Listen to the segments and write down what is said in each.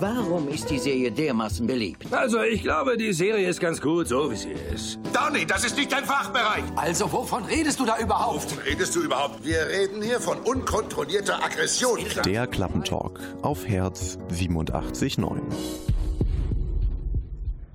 Warum ist die Serie dermaßen beliebt? Also, ich glaube, die Serie ist ganz gut, so wie sie ist. Donny, das ist nicht dein Fachbereich. Also, wovon redest du da überhaupt? Wovon redest du überhaupt? Wir reden hier von unkontrollierter Aggression. Der Klappentalk auf Herz 87.9.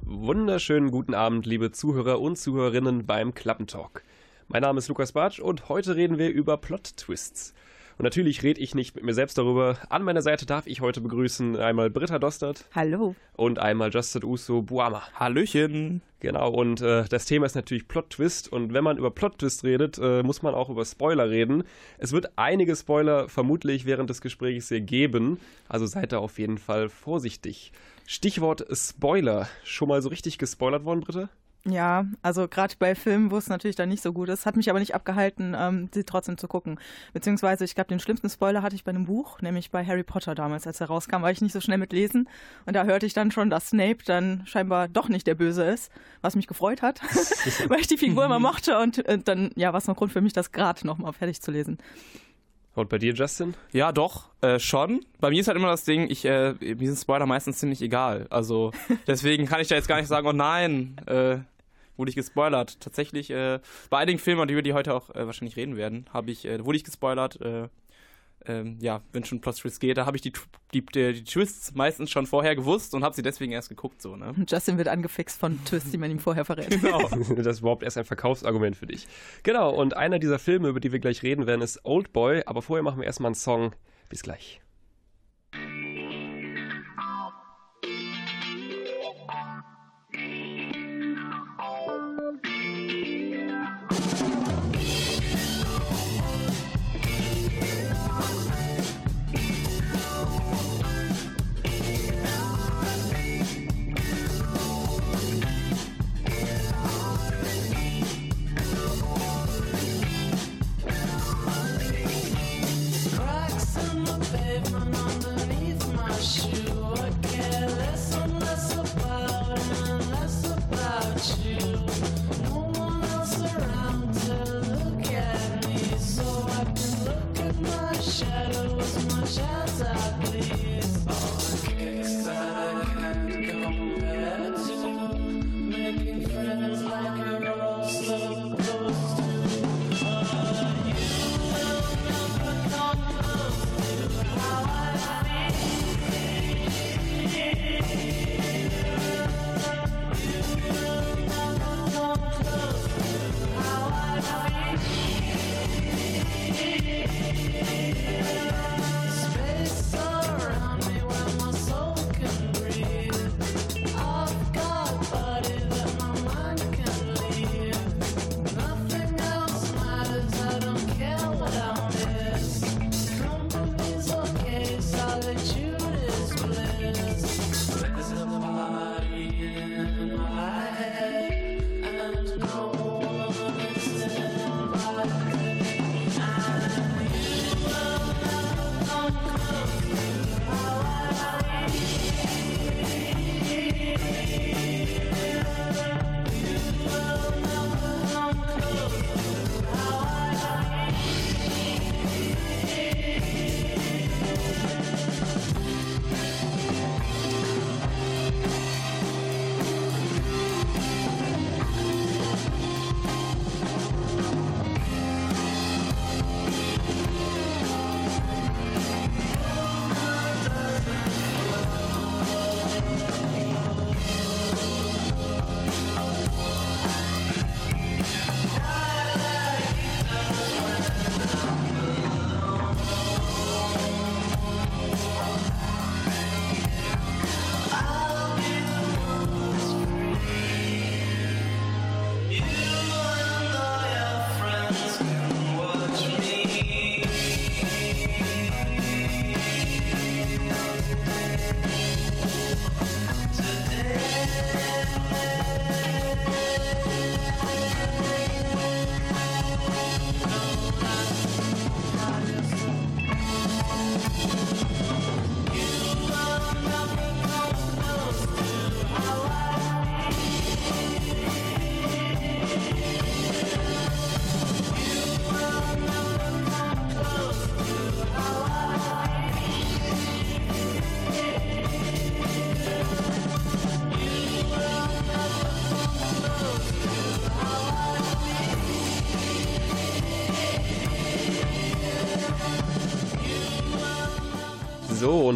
Wunderschönen guten Abend, liebe Zuhörer und Zuhörerinnen beim Klappentalk. Mein Name ist Lukas Bartsch und heute reden wir über Plot-Twists. Und natürlich rede ich nicht mit mir selbst darüber. An meiner Seite darf ich heute begrüßen einmal Britta Dostert. Hallo. Und einmal Justin Uso Buama. Hallöchen. Genau, und äh, das Thema ist natürlich Plot-Twist. Und wenn man über Plot-Twist redet, äh, muss man auch über Spoiler reden. Es wird einige Spoiler vermutlich während des Gesprächs hier geben. Also seid da auf jeden Fall vorsichtig. Stichwort Spoiler. Schon mal so richtig gespoilert worden, Britta? Ja, also gerade bei Filmen, wo es natürlich dann nicht so gut ist, hat mich aber nicht abgehalten, ähm, sie trotzdem zu gucken. Beziehungsweise, ich glaube, den schlimmsten Spoiler hatte ich bei einem Buch, nämlich bei Harry Potter damals, als er rauskam, war ich nicht so schnell mit Lesen. Und da hörte ich dann schon, dass Snape dann scheinbar doch nicht der Böse ist, was mich gefreut hat, weil ich die Figur immer mochte. Und, und äh, dann, ja, war es noch Grund für mich, das gerade nochmal fertig zu lesen. Und bei dir, Justin? Ja, doch, äh, schon. Bei mir ist halt immer das Ding, ich, äh, mir sind Spoiler meistens ziemlich egal. Also deswegen kann ich da jetzt gar nicht sagen, oh nein, äh, wurde ich gespoilert. Tatsächlich, äh, bei einigen Filmen, über die heute auch äh, wahrscheinlich reden werden, habe ich, äh, wurde ich gespoilert. Äh, ähm, ja, wenn schon Plot Twists geht, da habe ich die, die, die, die, Twists meistens schon vorher gewusst und habe sie deswegen erst geguckt. So, ne? Justin wird angefixt von Twists, die man ihm vorher verrät. Genau. das ist überhaupt erst ein Verkaufsargument für dich. Genau, und einer dieser Filme, über die wir gleich reden werden, ist Old Boy. Aber vorher machen wir erstmal einen Song. Bis gleich.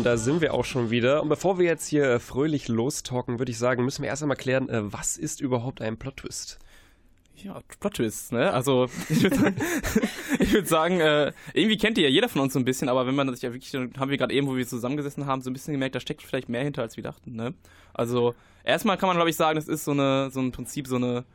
Da sind wir auch schon wieder. Und bevor wir jetzt hier fröhlich lostalken, würde ich sagen, müssen wir erst einmal klären, äh, was ist überhaupt ein Plot-Twist? Ja, Plot-Twists, ne? Also, ich würde sagen, würd sagen äh, irgendwie kennt die ja jeder von uns so ein bisschen, aber wenn man sich ja wirklich, haben wir gerade eben, wo wir zusammengesessen haben, so ein bisschen gemerkt, da steckt vielleicht mehr hinter, als wir dachten, ne? Also, erstmal kann man, glaube ich, sagen, es ist so eine, so ein Prinzip, so eine,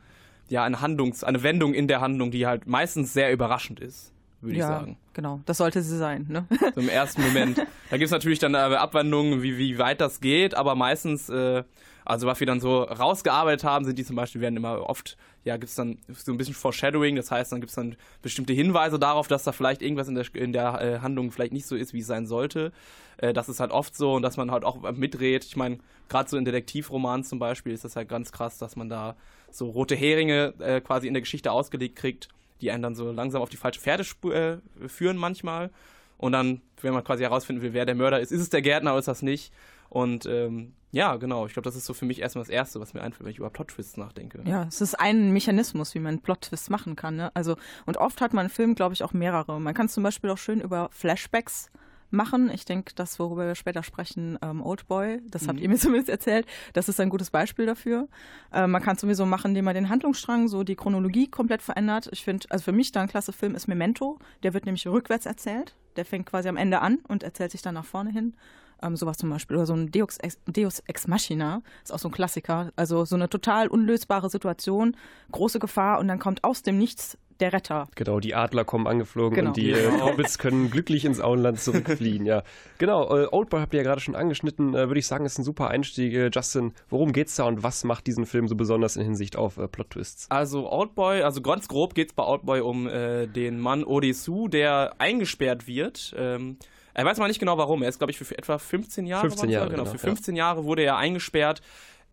ja, eine Handlungs-, eine Wendung in der Handlung, die halt meistens sehr überraschend ist würde ja, ich sagen. Genau, das sollte sie sein. Ne? So im ersten Moment. Da gibt es natürlich dann äh, Abwandlungen, wie, wie weit das geht, aber meistens, äh, also was wir dann so rausgearbeitet haben, sind die zum Beispiel, werden immer oft, ja, gibt es dann so ein bisschen Foreshadowing, das heißt, dann gibt es dann bestimmte Hinweise darauf, dass da vielleicht irgendwas in der, in der äh, Handlung vielleicht nicht so ist, wie es sein sollte. Äh, das ist halt oft so und dass man halt auch mitdreht. Ich meine, gerade so in Detektivromanen zum Beispiel ist das halt ganz krass, dass man da so rote Heringe äh, quasi in der Geschichte ausgelegt kriegt die einen dann so langsam auf die falsche Pferde äh, führen manchmal. Und dann, wenn man quasi herausfinden will, wer der Mörder ist, ist es der Gärtner oder ist das nicht? Und ähm, ja, genau. Ich glaube, das ist so für mich erstmal das Erste, was mir einfällt, wenn ich über Plot-Twists nachdenke. Ja, es ist ein Mechanismus, wie man Plot-Twists machen kann. Ne? Also, und oft hat man im Film, glaube ich, auch mehrere. Man kann zum Beispiel auch schön über Flashbacks machen. Ich denke, das, worüber wir später sprechen, ähm, Old Boy, das mhm. habt ihr mir zumindest erzählt, das ist ein gutes Beispiel dafür. Äh, man kann es sowieso machen, indem man den Handlungsstrang, so die Chronologie komplett verändert. Ich finde, also für mich da ein klasse Film ist Memento. Der wird nämlich rückwärts erzählt. Der fängt quasi am Ende an und erzählt sich dann nach vorne hin. Ähm, sowas zum Beispiel. Oder so ein Deus Ex, Deus Ex Machina, ist auch so ein Klassiker. Also so eine total unlösbare Situation, große Gefahr und dann kommt aus dem Nichts der Retter. Genau, die Adler kommen angeflogen genau. und die äh, Hobbits können glücklich ins Auenland zurückfliehen, ja. Genau, äh, Oldboy habt ihr ja gerade schon angeschnitten, äh, würde ich sagen, ist ein super Einstieg. Äh, Justin, worum geht's da und was macht diesen Film so besonders in Hinsicht auf äh, Plot-Twists? Also Oldboy, also ganz grob geht's bei Oldboy um äh, den Mann Odessu, der eingesperrt wird. Ähm, er weiß mal nicht genau warum. Er ist, glaube ich, für, für, etwa 15 Jahre. 15 Jahre, genau. genau. Für 15 ja. Jahre wurde er eingesperrt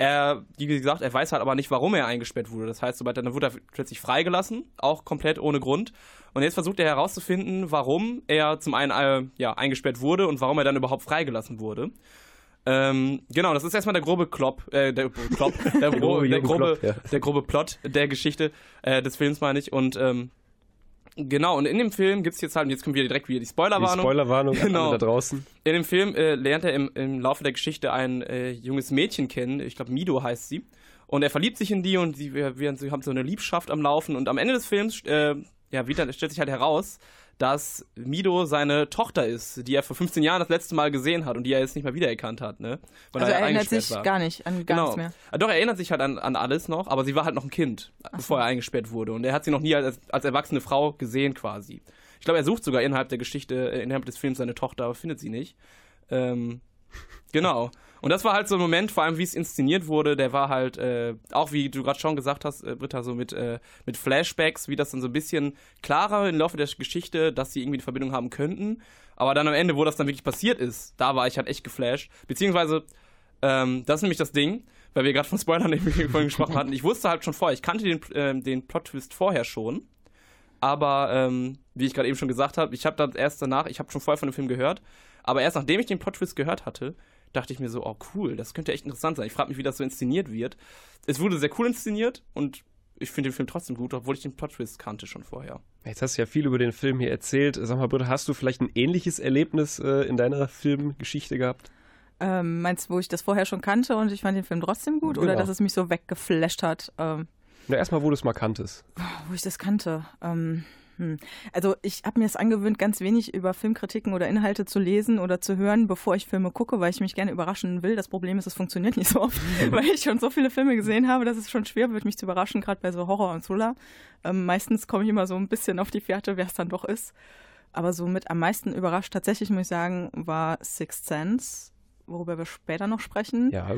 er, wie gesagt, er weiß halt aber nicht, warum er eingesperrt wurde. Das heißt, sobald dann wurde er plötzlich freigelassen, auch komplett ohne Grund. Und jetzt versucht er herauszufinden, warum er zum einen äh, ja, eingesperrt wurde und warum er dann überhaupt freigelassen wurde. Ähm, genau, das ist erstmal der grobe Klopp, äh, der Klopp, der, gro der, grobe, Klopp, ja. der grobe Plot der Geschichte äh, des Films, meine ich. Und ähm, Genau, und in dem Film gibt es jetzt halt, und jetzt kommen wir direkt wieder die Spoilerwarnung. Die Spoilerwarnung genau. da draußen. In dem Film äh, lernt er im, im, Laufe der Geschichte ein äh, junges Mädchen kennen, ich glaube Mido heißt sie. Und er verliebt sich in die und sie, wir, wir, haben so eine Liebschaft am Laufen. Und am Ende des Films äh, ja, wieder, stellt sich halt heraus, dass Mido seine Tochter ist, die er vor 15 Jahren das letzte Mal gesehen hat und die er jetzt nicht mehr wiedererkannt hat. Ne? Weil also er, er erinnert sich war. gar nicht an gar genau. nichts mehr. Doch, er erinnert sich halt an, an alles noch, aber sie war halt noch ein Kind, Ach bevor so. er eingesperrt wurde. Und er hat sie noch nie als, als erwachsene Frau gesehen quasi. Ich glaube, er sucht sogar innerhalb der Geschichte, äh, innerhalb des Films seine Tochter, aber findet sie nicht. Ähm, genau. Und das war halt so ein Moment, vor allem wie es inszeniert wurde, der war halt, äh, auch wie du gerade schon gesagt hast, äh, Britta, so mit, äh, mit Flashbacks, wie das dann so ein bisschen klarer im Laufe der Geschichte, dass sie irgendwie eine Verbindung haben könnten. Aber dann am Ende, wo das dann wirklich passiert ist, da war ich halt echt geflasht. Beziehungsweise, ähm, das ist nämlich das Ding, weil wir gerade von Spoilern vorhin gesprochen hatten. Ich wusste halt schon vorher, ich kannte den, äh, den Plot-Twist vorher schon. Aber ähm, wie ich gerade eben schon gesagt habe, ich habe dann erst danach, ich habe schon vorher von dem Film gehört, aber erst nachdem ich den Plot-Twist gehört hatte, dachte ich mir so, oh cool, das könnte echt interessant sein. Ich frage mich, wie das so inszeniert wird. Es wurde sehr cool inszeniert und ich finde den Film trotzdem gut, obwohl ich den Plot-Twist kannte schon vorher. Jetzt hast du ja viel über den Film hier erzählt. Sag mal, Britta, hast du vielleicht ein ähnliches Erlebnis äh, in deiner Filmgeschichte gehabt? Ähm, meinst du, wo ich das vorher schon kannte und ich fand den Film trotzdem gut genau. oder dass es mich so weggeflasht hat? Ähm, Na, erstmal, wo du es mal kanntest. Wo ich das kannte. Ähm, hm. Also ich habe mir es angewöhnt, ganz wenig über Filmkritiken oder Inhalte zu lesen oder zu hören, bevor ich Filme gucke, weil ich mich gerne überraschen will. Das Problem ist, es funktioniert nicht so oft, weil ich schon so viele Filme gesehen habe, dass es schon schwer wird, mich zu überraschen, gerade bei so Horror und Thriller. Ähm, meistens komme ich immer so ein bisschen auf die Fährte, wer es dann doch ist. Aber so mit am meisten überrascht tatsächlich, muss ich sagen, war Sixth Sense, worüber wir später noch sprechen. Ja,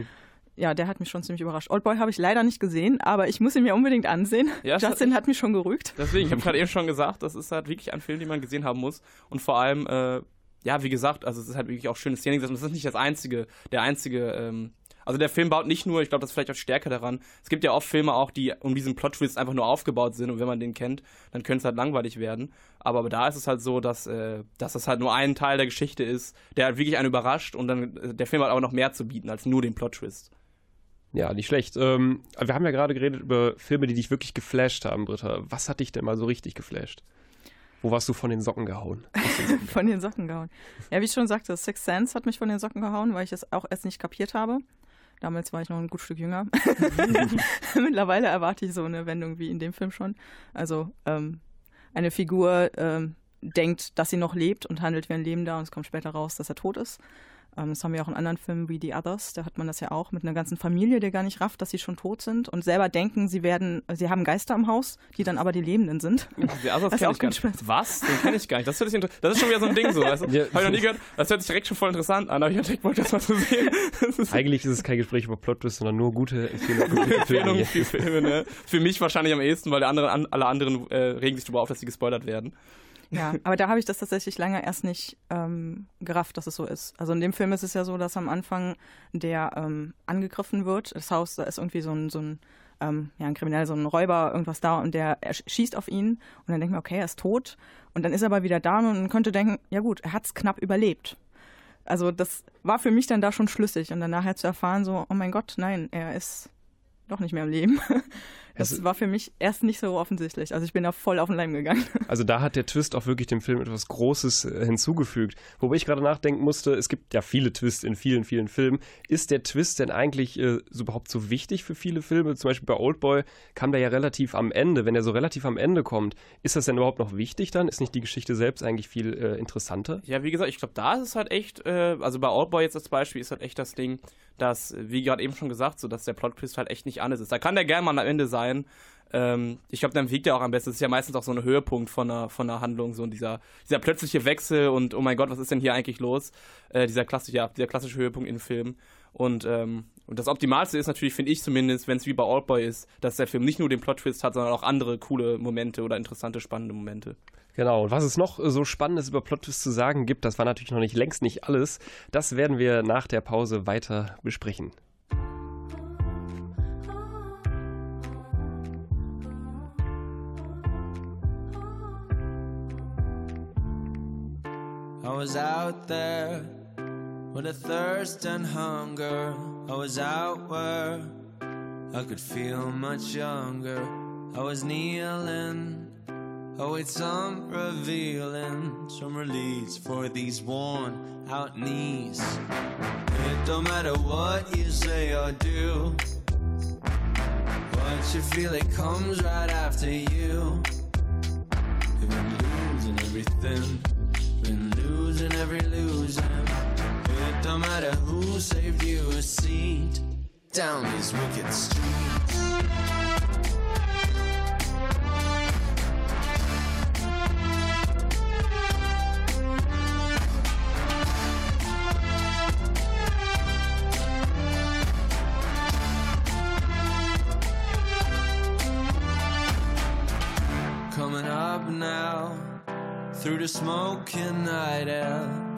ja, der hat mich schon ziemlich überrascht. Oldboy habe ich leider nicht gesehen, aber ich muss ihn mir unbedingt ansehen. Ja, Justin hat, hat mich schon gerügt. Deswegen, ich habe gerade eben schon gesagt, das ist halt wirklich ein Film, den man gesehen haben muss. Und vor allem, äh, ja, wie gesagt, also es ist halt wirklich auch schöne Szenen. Das ist nicht das einzige, der einzige ähm, also der Film baut nicht nur, ich glaube, das ist vielleicht auch Stärke daran. Es gibt ja oft Filme auch, die um diesen Plot-Twist einfach nur aufgebaut sind und wenn man den kennt, dann könnte es halt langweilig werden. Aber da ist es halt so, dass, äh, dass das halt nur ein Teil der Geschichte ist, der halt wirklich einen überrascht und dann äh, der Film hat aber noch mehr zu bieten als nur den Plot-Twist. Ja, nicht schlecht. Ähm, wir haben ja gerade geredet über Filme, die dich wirklich geflasht haben, Britta. Was hat dich denn mal so richtig geflasht? Wo warst du von den Socken gehauen? von den Socken gehauen. Ja, wie ich schon sagte, Six Sense hat mich von den Socken gehauen, weil ich es auch erst nicht kapiert habe. Damals war ich noch ein gut Stück jünger. Mittlerweile erwarte ich so eine Wendung wie in dem Film schon. Also ähm, eine Figur ähm, denkt, dass sie noch lebt und handelt wie ein Lebender und es kommt später raus, dass er tot ist. Ähm, das haben wir auch in anderen Filmen wie The Others, da hat man das ja auch mit einer ganzen Familie, die gar nicht rafft, dass sie schon tot sind und selber denken, sie werden, sie haben Geister im Haus, die dann aber die Lebenden sind. The Others kenne ich gar nicht. Was? Den kenne ich gar nicht. Das, das ist schon wieder so ein Ding so. Weißt du? ja. Habe ich noch nie gehört. Das hört sich direkt schon voll interessant an, aber ich hatte Bock, das mal zu sehen. Eigentlich ist es kein Gespräch über Plot sondern nur gute Empfehlungen. Empfehlungen für Filme, ne? Für mich wahrscheinlich am ehesten, weil anderen, alle anderen äh, regen sich darüber auf, dass sie gespoilert werden. Ja, aber da habe ich das tatsächlich lange erst nicht ähm, gerafft, dass es so ist. Also in dem Film ist es ja so, dass am Anfang der ähm, angegriffen wird. Das Haus, da ist irgendwie so ein, so ein ähm, ja, ein Kriminell, so ein Räuber, irgendwas da und der schießt auf ihn und dann denkt man, okay, er ist tot. Und dann ist er aber wieder da und man könnte denken, ja gut, er hat es knapp überlebt. Also das war für mich dann da schon schlüssig und dann nachher zu erfahren, so, oh mein Gott, nein, er ist doch nicht mehr im Leben. Das war für mich erst nicht so offensichtlich. Also ich bin da voll auf den Leim gegangen. Also da hat der Twist auch wirklich dem Film etwas Großes äh, hinzugefügt. Wobei ich gerade nachdenken musste, es gibt ja viele Twists in vielen, vielen Filmen. Ist der Twist denn eigentlich äh, so überhaupt so wichtig für viele Filme? Zum Beispiel bei Oldboy kam der ja relativ am Ende. Wenn er so relativ am Ende kommt, ist das denn überhaupt noch wichtig dann? Ist nicht die Geschichte selbst eigentlich viel äh, interessanter? Ja, wie gesagt, ich glaube, da ist es halt echt, äh, also bei Oldboy jetzt als Beispiel ist halt echt das Ding, dass, wie gerade eben schon gesagt, so dass der Plot-Twist halt echt nicht anders ist. Da kann der gerne mal am Ende sein. Ähm, ich glaube, dann wiegt er auch am besten. Das ist ja meistens auch so ein Höhepunkt von einer, von einer Handlung, so dieser, dieser plötzliche Wechsel und oh mein Gott, was ist denn hier eigentlich los? Äh, dieser, klassische, ja, dieser klassische Höhepunkt in Film. Und, ähm, und das Optimalste ist natürlich, finde ich zumindest, wenn es wie bei Oldboy ist, dass der Film nicht nur den Plot-Twist hat, sondern auch andere coole Momente oder interessante, spannende Momente. Genau, und was es noch so Spannendes über Plot-Twist zu sagen gibt, das war natürlich noch nicht längst nicht alles. Das werden wir nach der Pause weiter besprechen. I was out there with a thirst and hunger. I was out where I could feel much younger. I was kneeling, await some revealing, some release for these worn out knees. It don't matter what you say or do. What you feel, it comes right after you. You've been losing everything been losing every loser. It don't matter who saved you a seat down these wicked streets.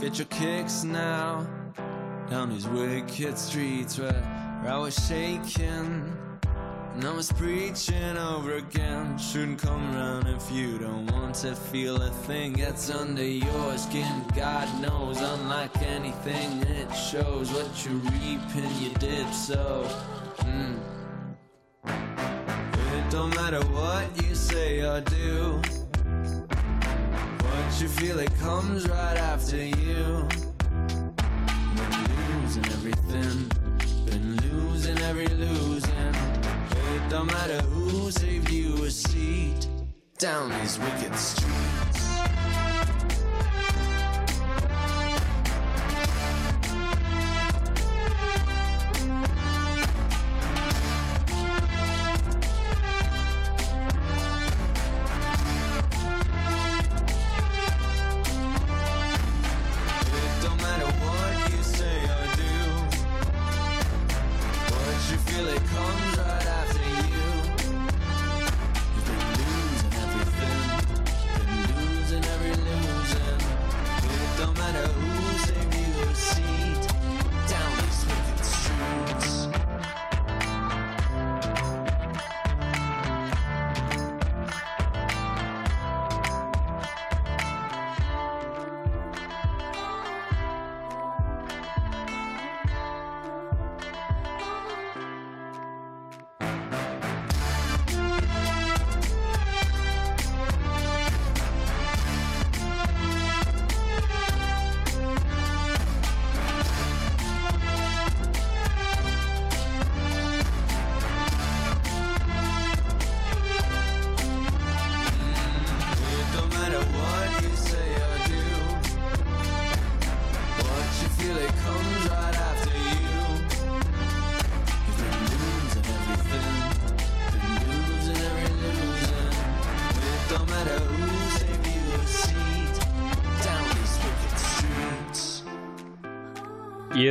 Get your kicks now down these wicked streets where, I was shaking. And I was preaching over again. Shouldn't come around if you don't want to feel a thing gets under your skin. God knows, unlike anything, it shows what you reap and you did so. Mm. It don't matter what you say or do you feel it comes right after you. Been losing everything, been losing every losing. It don't matter who saved you a seat down these wicked streets.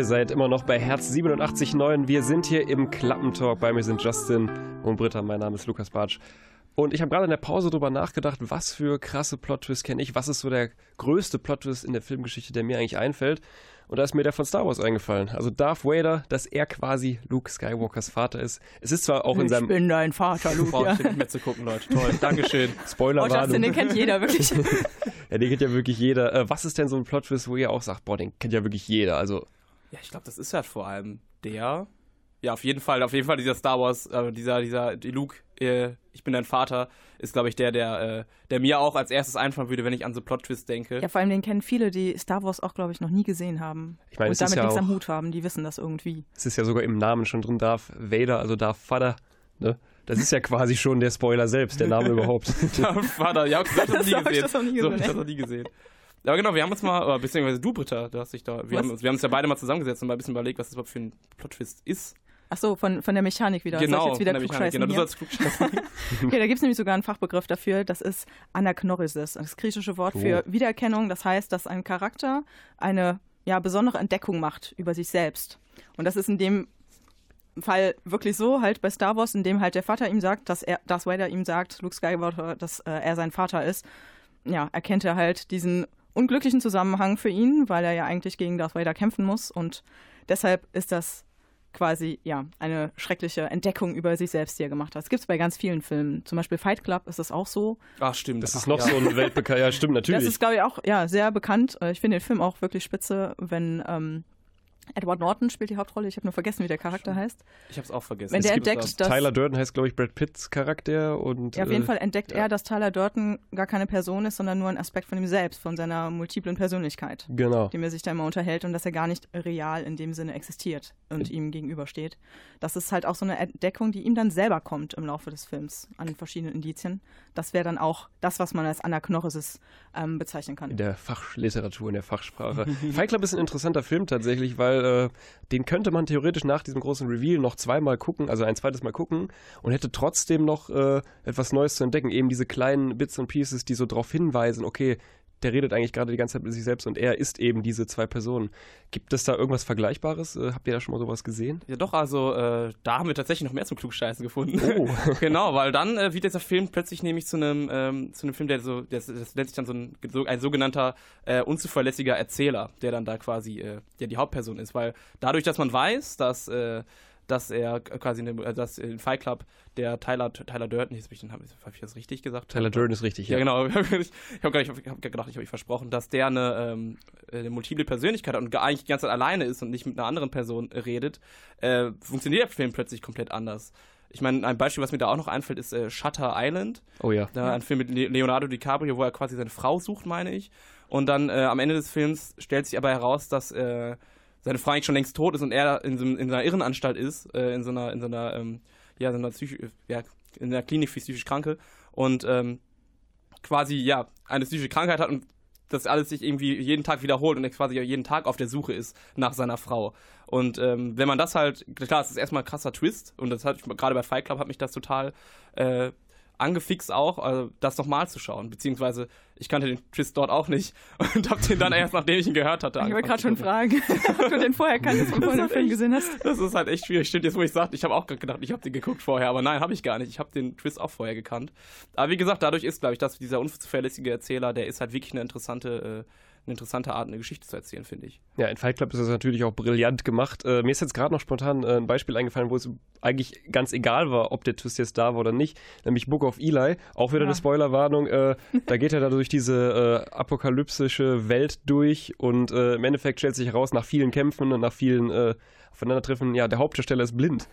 Ihr seid immer noch bei Herz 87.9. Wir sind hier im Klappentalk. Bei mir sind Justin und Britta. Mein Name ist Lukas Bartsch. Und ich habe gerade in der Pause darüber nachgedacht, was für krasse Plot-Twists kenne ich. Was ist so der größte Plot-Twist in der Filmgeschichte, der mir eigentlich einfällt? Und da ist mir der von Star Wars eingefallen. Also Darth Vader, dass er quasi Luke Skywalkers Vater ist. Es ist zwar auch in seinem. Ich bin dein Vater, Luke. Boah, Ja. ich nicht mehr zu gucken, Leute. Toll, Dankeschön. Oh, Spoilerwarnung. Justin, den kennt jeder wirklich. ja, den kennt ja wirklich jeder. Äh, was ist denn so ein Plot-Twist, wo ihr auch sagt, boah, den kennt ja wirklich jeder? Also, Ja, ich glaube, das ist halt vor allem der. Ja, auf jeden Fall, auf jeden Fall dieser Star Wars, äh, dieser, dieser, die Luke, äh, ich bin dein Vater, ist, glaube ich, der, der, äh, der mir auch als erstes einfallen würde, wenn ich an so Plot-Twist denke. Ja, vor allem den kennen viele, die Star Wars auch, glaube ich, noch nie gesehen haben. Ich meine, und damit ja nichts am auch- Hut haben, die wissen das irgendwie. es ist ja sogar im Namen schon drin, Darth Vader, also Darth Vater. Ne? Das ist ja quasi schon der Spoiler selbst, der Name überhaupt. Ja, Vater, ja, das habe ich So noch hab ich das noch nie So gesehen, ich das noch nie gesehen. Aber genau, wir haben uns mal, oder beziehungsweise du, Britta, du hast dich da, wir Was? haben, uns, wir haben uns ja beide mal zusammengesetzt und mal ein bisschen überlegt, was das überhaupt für ein Plot-Twist ist. Ach so, von, von der Mechanik wieder. Soll genau, ich jetzt wieder von der Mechanik. genau, du sollst klugscheißen. Okay, da gibt es nämlich sogar einen Fachbegriff dafür, das ist Anaknorisis, das griechische Wort für Oh. Wiedererkennung. Das heißt, dass ein Charakter eine ja, besondere Entdeckung macht über sich selbst. Und das ist in dem Fall wirklich so, halt bei Star Wars, in dem halt der Vater ihm sagt, dass er, Darth Vader ihm sagt, Luke Skywalker, dass äh, er sein Vater ist, ja, erkennt er halt diesen unglücklichen Zusammenhang für ihn, weil er ja eigentlich gegen Darth Vader kämpfen muss und deshalb ist das quasi ja eine schreckliche Entdeckung über sich selbst, die er gemacht hat. Das gibt es bei ganz vielen Filmen. Zum Beispiel Fight Club ist das auch so. Ach, stimmt. Das ist noch ja. so ein Weltbekannt. Ja, stimmt, natürlich. Das ist, glaube ich, auch ja, sehr bekannt. Ich finde den Film auch wirklich spitze, wenn ähm, Edward Norton spielt die Hauptrolle. Ich habe nur vergessen, wie der Charakter heißt. Ich hab's auch vergessen. Wenn Es der entdeckt, dass Tyler Durden heißt, glaube ich, Brad Pitts Charakter und. ja, auf jeden äh, Fall entdeckt ja. er, dass Tyler Durden gar keine Person ist, sondern nur ein Aspekt von ihm selbst, von seiner multiplen Persönlichkeit, Genau. dem er sich da immer unterhält und dass er gar nicht real in dem Sinne existiert und ihm gegenübersteht. Das ist halt auch so eine Entdeckung, die ihm dann selber kommt im Laufe des Films an verschiedenen Indizien. Das wäre dann auch das, was man als Anachnoresis ähm, bezeichnen kann. In der Fachliteratur, in der Fachsprache. Fight Club ist ein interessanter Film tatsächlich, weil äh, den könnte man theoretisch nach diesem großen Reveal noch zweimal gucken, also ein zweites Mal gucken und hätte trotzdem noch äh, etwas Neues zu entdecken. Eben diese kleinen Bits und Pieces, die so darauf hinweisen, okay, der redet eigentlich gerade die ganze Zeit mit sich selbst und er ist eben diese zwei Personen. Gibt es da irgendwas Vergleichbares? Äh, habt ihr da schon mal sowas gesehen? Ja, doch, also äh, da haben wir tatsächlich noch mehr zum Klugscheißen gefunden. Oh. genau, weil dann äh, wird dieser Film plötzlich nämlich zu einem, ähm, zu einem Film, der so, das, das nennt sich dann so ein, so ein sogenannter äh, unzuverlässiger Erzähler, der dann da quasi äh, der die Hauptperson ist. Weil dadurch, dass man weiß, dass, äh, dass er quasi in dem, äh, dass in Fight Club der Tyler, Tyler Durden, jetzt habe ich, den- hab ich das richtig gesagt? Tyler Durden ist richtig, Ja, ja. genau. Ich habe hab hab gedacht, ich habe euch versprochen, dass der eine, ähm, eine multiple Persönlichkeit hat und eigentlich die ganze Zeit alleine ist und nicht mit einer anderen Person redet, äh, funktioniert der Film plötzlich komplett anders. Ich meine, ein Beispiel, was mir da auch noch einfällt, ist äh, Shutter Island. Oh ja. Da ein Film mit Le- Leonardo DiCaprio, wo er quasi seine Frau sucht, meine ich. Und dann äh, am Ende des Films stellt sich aber heraus, dass äh, seine Frau eigentlich schon längst tot ist und er in, so, in einer Irrenanstalt ist, äh, in so einer, in so einer, ähm, ja, so einer Psychi ja, in einer Klinik für psychisch Kranke und ähm, quasi, ja, eine psychische Krankheit hat und das alles sich irgendwie jeden Tag wiederholt und er quasi jeden Tag auf der Suche ist nach seiner Frau. Und ähm, wenn man das halt, klar, es ist erstmal ein krasser Twist und das hat gerade bei Fight Club hat mich das total äh, angefixt auch, also das nochmal zu schauen. Beziehungsweise ich kannte den Twist dort auch nicht und habe den dann erst, nachdem ich ihn gehört hatte. Ich wollte gerade schon fragen, ob du den vorher kanntest, bevor du den Film gesehen hast. Das ist halt echt schwierig. Stimmt, jetzt wo ich sagte, ich habe auch gerade gedacht, ich habe den geguckt vorher, aber nein, habe ich gar nicht. Ich habe den Twist auch vorher gekannt. Aber wie gesagt, dadurch ist, glaube ich, dass dieser unzuverlässige Erzähler, der ist halt wirklich eine interessante, äh, eine interessante Art, eine Geschichte zu erzählen, finde ich. Ja, in Fight Club ist das natürlich auch brillant gemacht. Äh, mir ist jetzt gerade noch spontan äh, ein Beispiel eingefallen, wo es eigentlich ganz egal war, ob der Twist jetzt da war oder nicht, nämlich Book of Eli. Auch wieder Ja. eine Spoilerwarnung. Äh, da geht er da durch diese äh, apokalypsische Welt durch und äh, im Endeffekt stellt sich heraus, nach vielen Kämpfen und nach vielen äh, Aufeinandertreffen, ja, der Hauptdarsteller ist blind.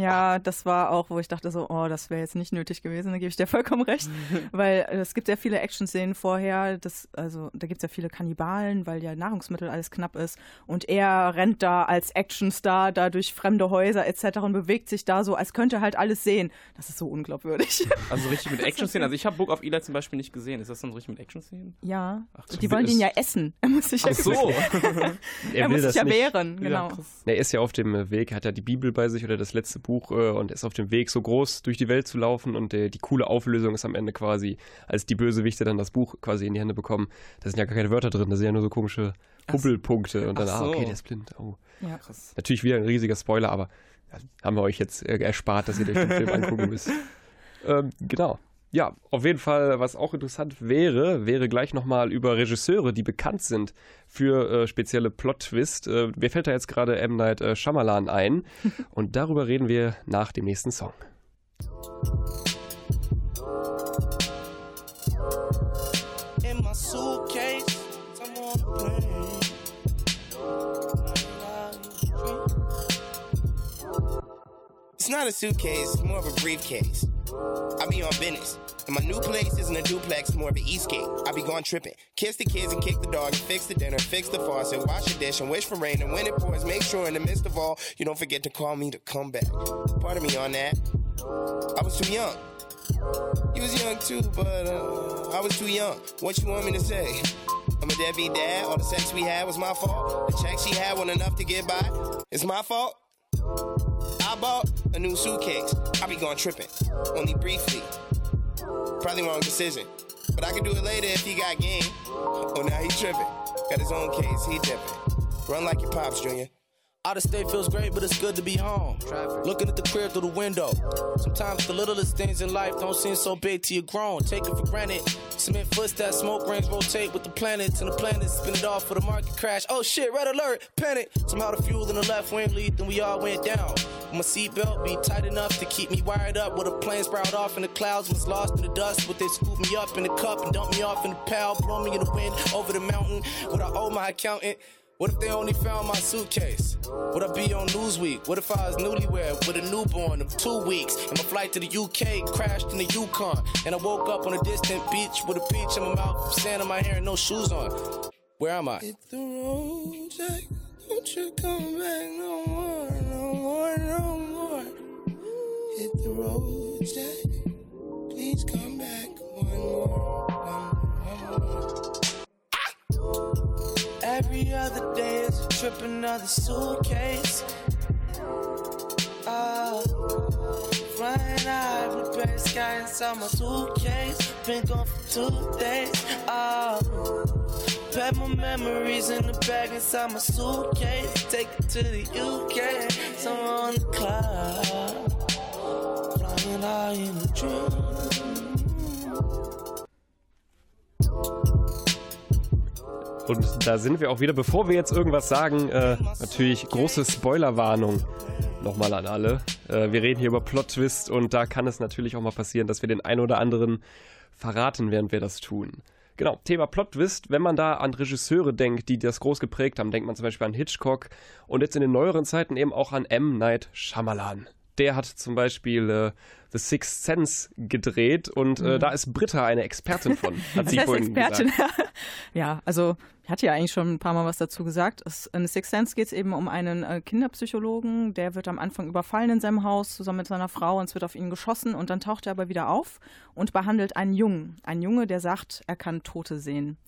Ja, das war auch, wo ich dachte so, oh, das wäre jetzt nicht nötig gewesen, da gebe ich dir vollkommen recht, weil äh, es gibt sehr viele Action-Szenen vorher, das, also da gibt es ja viele Kannibalen, weil ja Nahrungsmittel alles knapp ist und er rennt da als Actionstar da durch fremde Häuser etc. und bewegt sich da so, als könnte er halt alles sehen. Das ist so unglaubwürdig. Also so richtig mit Action-Szenen. Also ich habe Book of Eli zum Beispiel nicht gesehen. Ist das dann so richtig mit Action-Szenen? ja, Ach, die wollen ihn ja essen. Er muss sich ja, Ach so. er muss sich ja wehren, genau. Ja. Er ist ja auf dem Weg, hat ja die Bibel bei sich oder das letzte Buch äh, und ist auf dem Weg, so groß durch die Welt zu laufen. Und äh, die coole Auflösung ist am Ende quasi, als die Bösewichte dann das Buch quasi in die Hände bekommen. Da sind ja gar keine Wörter drin, da sind ja nur so komische Hubbelpunkte und dann, Ach ah, so. okay, der ist blind. Oh. Ja. Krass. Natürlich wieder ein riesiger Spoiler, aber haben wir euch jetzt äh, erspart, dass ihr euch den Film angucken müsst. Ähm, genau. Ja, auf jeden Fall, was auch interessant wäre, wäre gleich nochmal über Regisseure, die bekannt sind für äh, spezielle Plot-Twist. Äh, mir fällt da jetzt gerade M. Night äh, Shyamalan ein und darüber reden wir nach dem nächsten Song. in my suitcase. It's not a suitcase, it's more of a briefcase. I be on business. And my new place isn't a duplex, more of an Eastgate. I be gone tripping. Kiss the kids and kick the dog fix the dinner, fix the faucet, wash the dish and wish for rain. And when it pours, make sure in the midst of all, you don't forget to call me to come back. Pardon me on that. I was too young. You was young too, but uh, I was too young. What you want me to say? I'm a deadbeat dad. All the sex we had was my fault. The check she had wasn't enough to get by. It's my fault. I bought a new suitcase. I be going tripping, only briefly. Probably wrong decision, but I can do it later if he got game. Oh, now he tripping. Got his own case. He dipping. Run like your pops, Junior. Out of state feels great, but it's good to be home. Looking at the crib through the window. Sometimes the littlest things in life don't seem so big till you're grown. Take it for granted. Cement footsteps, smoke rings rotate with the planets, and the planets spin it off for the market crash. Oh shit, red alert, panic. Somehow the fuel in the left wing lead, then we all went down. My seatbelt be tight enough to keep me wired up. With a plane sprout off in the clouds, was lost in the dust. But they scoop me up in the cup and dump me off in the pal. Blow me in the wind over the mountain. What I owe my accountant. What if they only found my suitcase? Would I be on Newsweek? What if I was newlywed with a newborn of two weeks? And my flight to the UK crashed in the Yukon. And I woke up on a distant beach with a peach in my mouth, sand in my hair, and no shoes on. Where am I? Hit the road, Jack. Don't you come back no more, no more, no more. Hit the road, Jack. Please come back one more, one more. Every other day is a trip, another suitcase. Oh, flying high, blueberry sky inside my suitcase. Been gone for two days. Oh, pack my memories in the bag inside my suitcase. Take it to the UK, somewhere on the cloud. Flying high in a dream. Und da sind wir auch wieder. Bevor wir jetzt irgendwas sagen, äh, natürlich große Spoilerwarnung nochmal an alle. Äh, wir reden hier über Plot-Twist und da kann es natürlich auch mal passieren, dass wir den einen oder anderen verraten, während wir das tun. Genau, Thema Plot-Twist. Wenn man da an Regisseure denkt, die das groß geprägt haben, denkt man zum Beispiel an Hitchcock und jetzt in den neueren Zeiten eben auch an M. Night Shyamalan. Der hat zum Beispiel äh, The Sixth Sense gedreht und äh, da ist Britta eine Expertin von, hat Was sie vorhin Expertin? gesagt. ja, also ich hatte ja eigentlich schon ein paar Mal was dazu gesagt. Es, in Six Sense geht es eben um einen äh, Kinderpsychologen, der wird am Anfang überfallen in seinem Haus zusammen mit seiner Frau und es wird auf ihn geschossen und dann taucht er aber wieder auf und behandelt einen Jungen. Ein Junge, der sagt, er kann Tote sehen.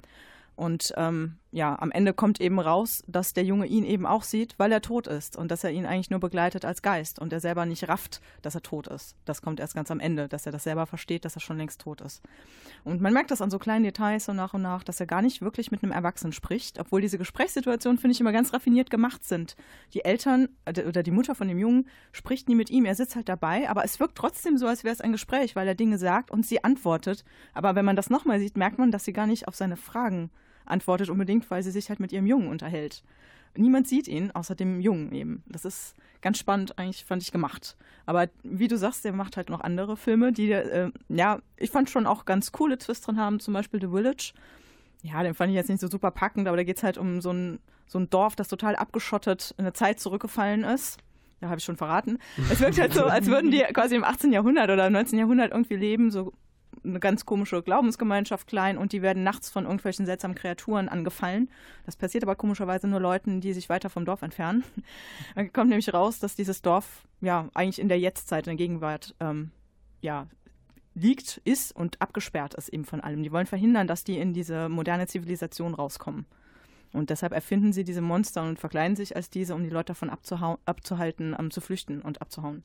Und ähm, ja, am Ende kommt eben raus, dass der Junge ihn eben auch sieht, weil er tot ist und dass er ihn eigentlich nur begleitet als Geist und er selber nicht rafft, dass er tot ist. Das kommt erst ganz am Ende, dass er das selber versteht, dass er schon längst tot ist. Und man merkt das an so kleinen Details so nach und nach, dass er gar nicht wirklich mit einem Erwachsenen spricht, obwohl diese Gesprächssituationen, finde ich, immer ganz raffiniert gemacht sind. Die Eltern äh, oder die Mutter von dem Jungen spricht nie mit ihm, er sitzt halt dabei, aber es wirkt trotzdem so, als wäre es ein Gespräch, weil er Dinge sagt und sie antwortet. Aber wenn man das nochmal sieht, merkt man, dass sie gar nicht auf seine Fragen antwortet unbedingt, weil sie sich halt mit ihrem Jungen unterhält. Niemand sieht ihn, außer dem Jungen eben. Das ist ganz spannend, eigentlich fand ich gemacht. Aber wie du sagst, der macht halt noch andere Filme, die, äh, ja, ich fand schon auch ganz coole Twists drin haben, zum Beispiel The Village. Ja, den fand ich jetzt nicht so super packend, aber da geht es halt um so ein, so ein Dorf, das total abgeschottet in eine Zeit zurückgefallen ist. Ja, habe ich schon verraten. Es wirkt halt so, als würden die quasi im 18. Jahrhundert oder im 19. Jahrhundert irgendwie leben, so eine ganz komische Glaubensgemeinschaft klein und die werden nachts von irgendwelchen seltsamen Kreaturen angefallen. Das passiert aber komischerweise nur Leuten, die sich weiter vom Dorf entfernen. Dann kommt nämlich raus, dass dieses Dorf ja eigentlich in der Jetztzeit, in der Gegenwart, ähm, ja, liegt, ist und abgesperrt ist eben von allem. Die wollen verhindern, dass die in diese moderne Zivilisation rauskommen. Und deshalb erfinden sie diese Monster und verkleiden sich als diese, um die Leute davon abzuhalten, ähm, zu flüchten und abzuhauen.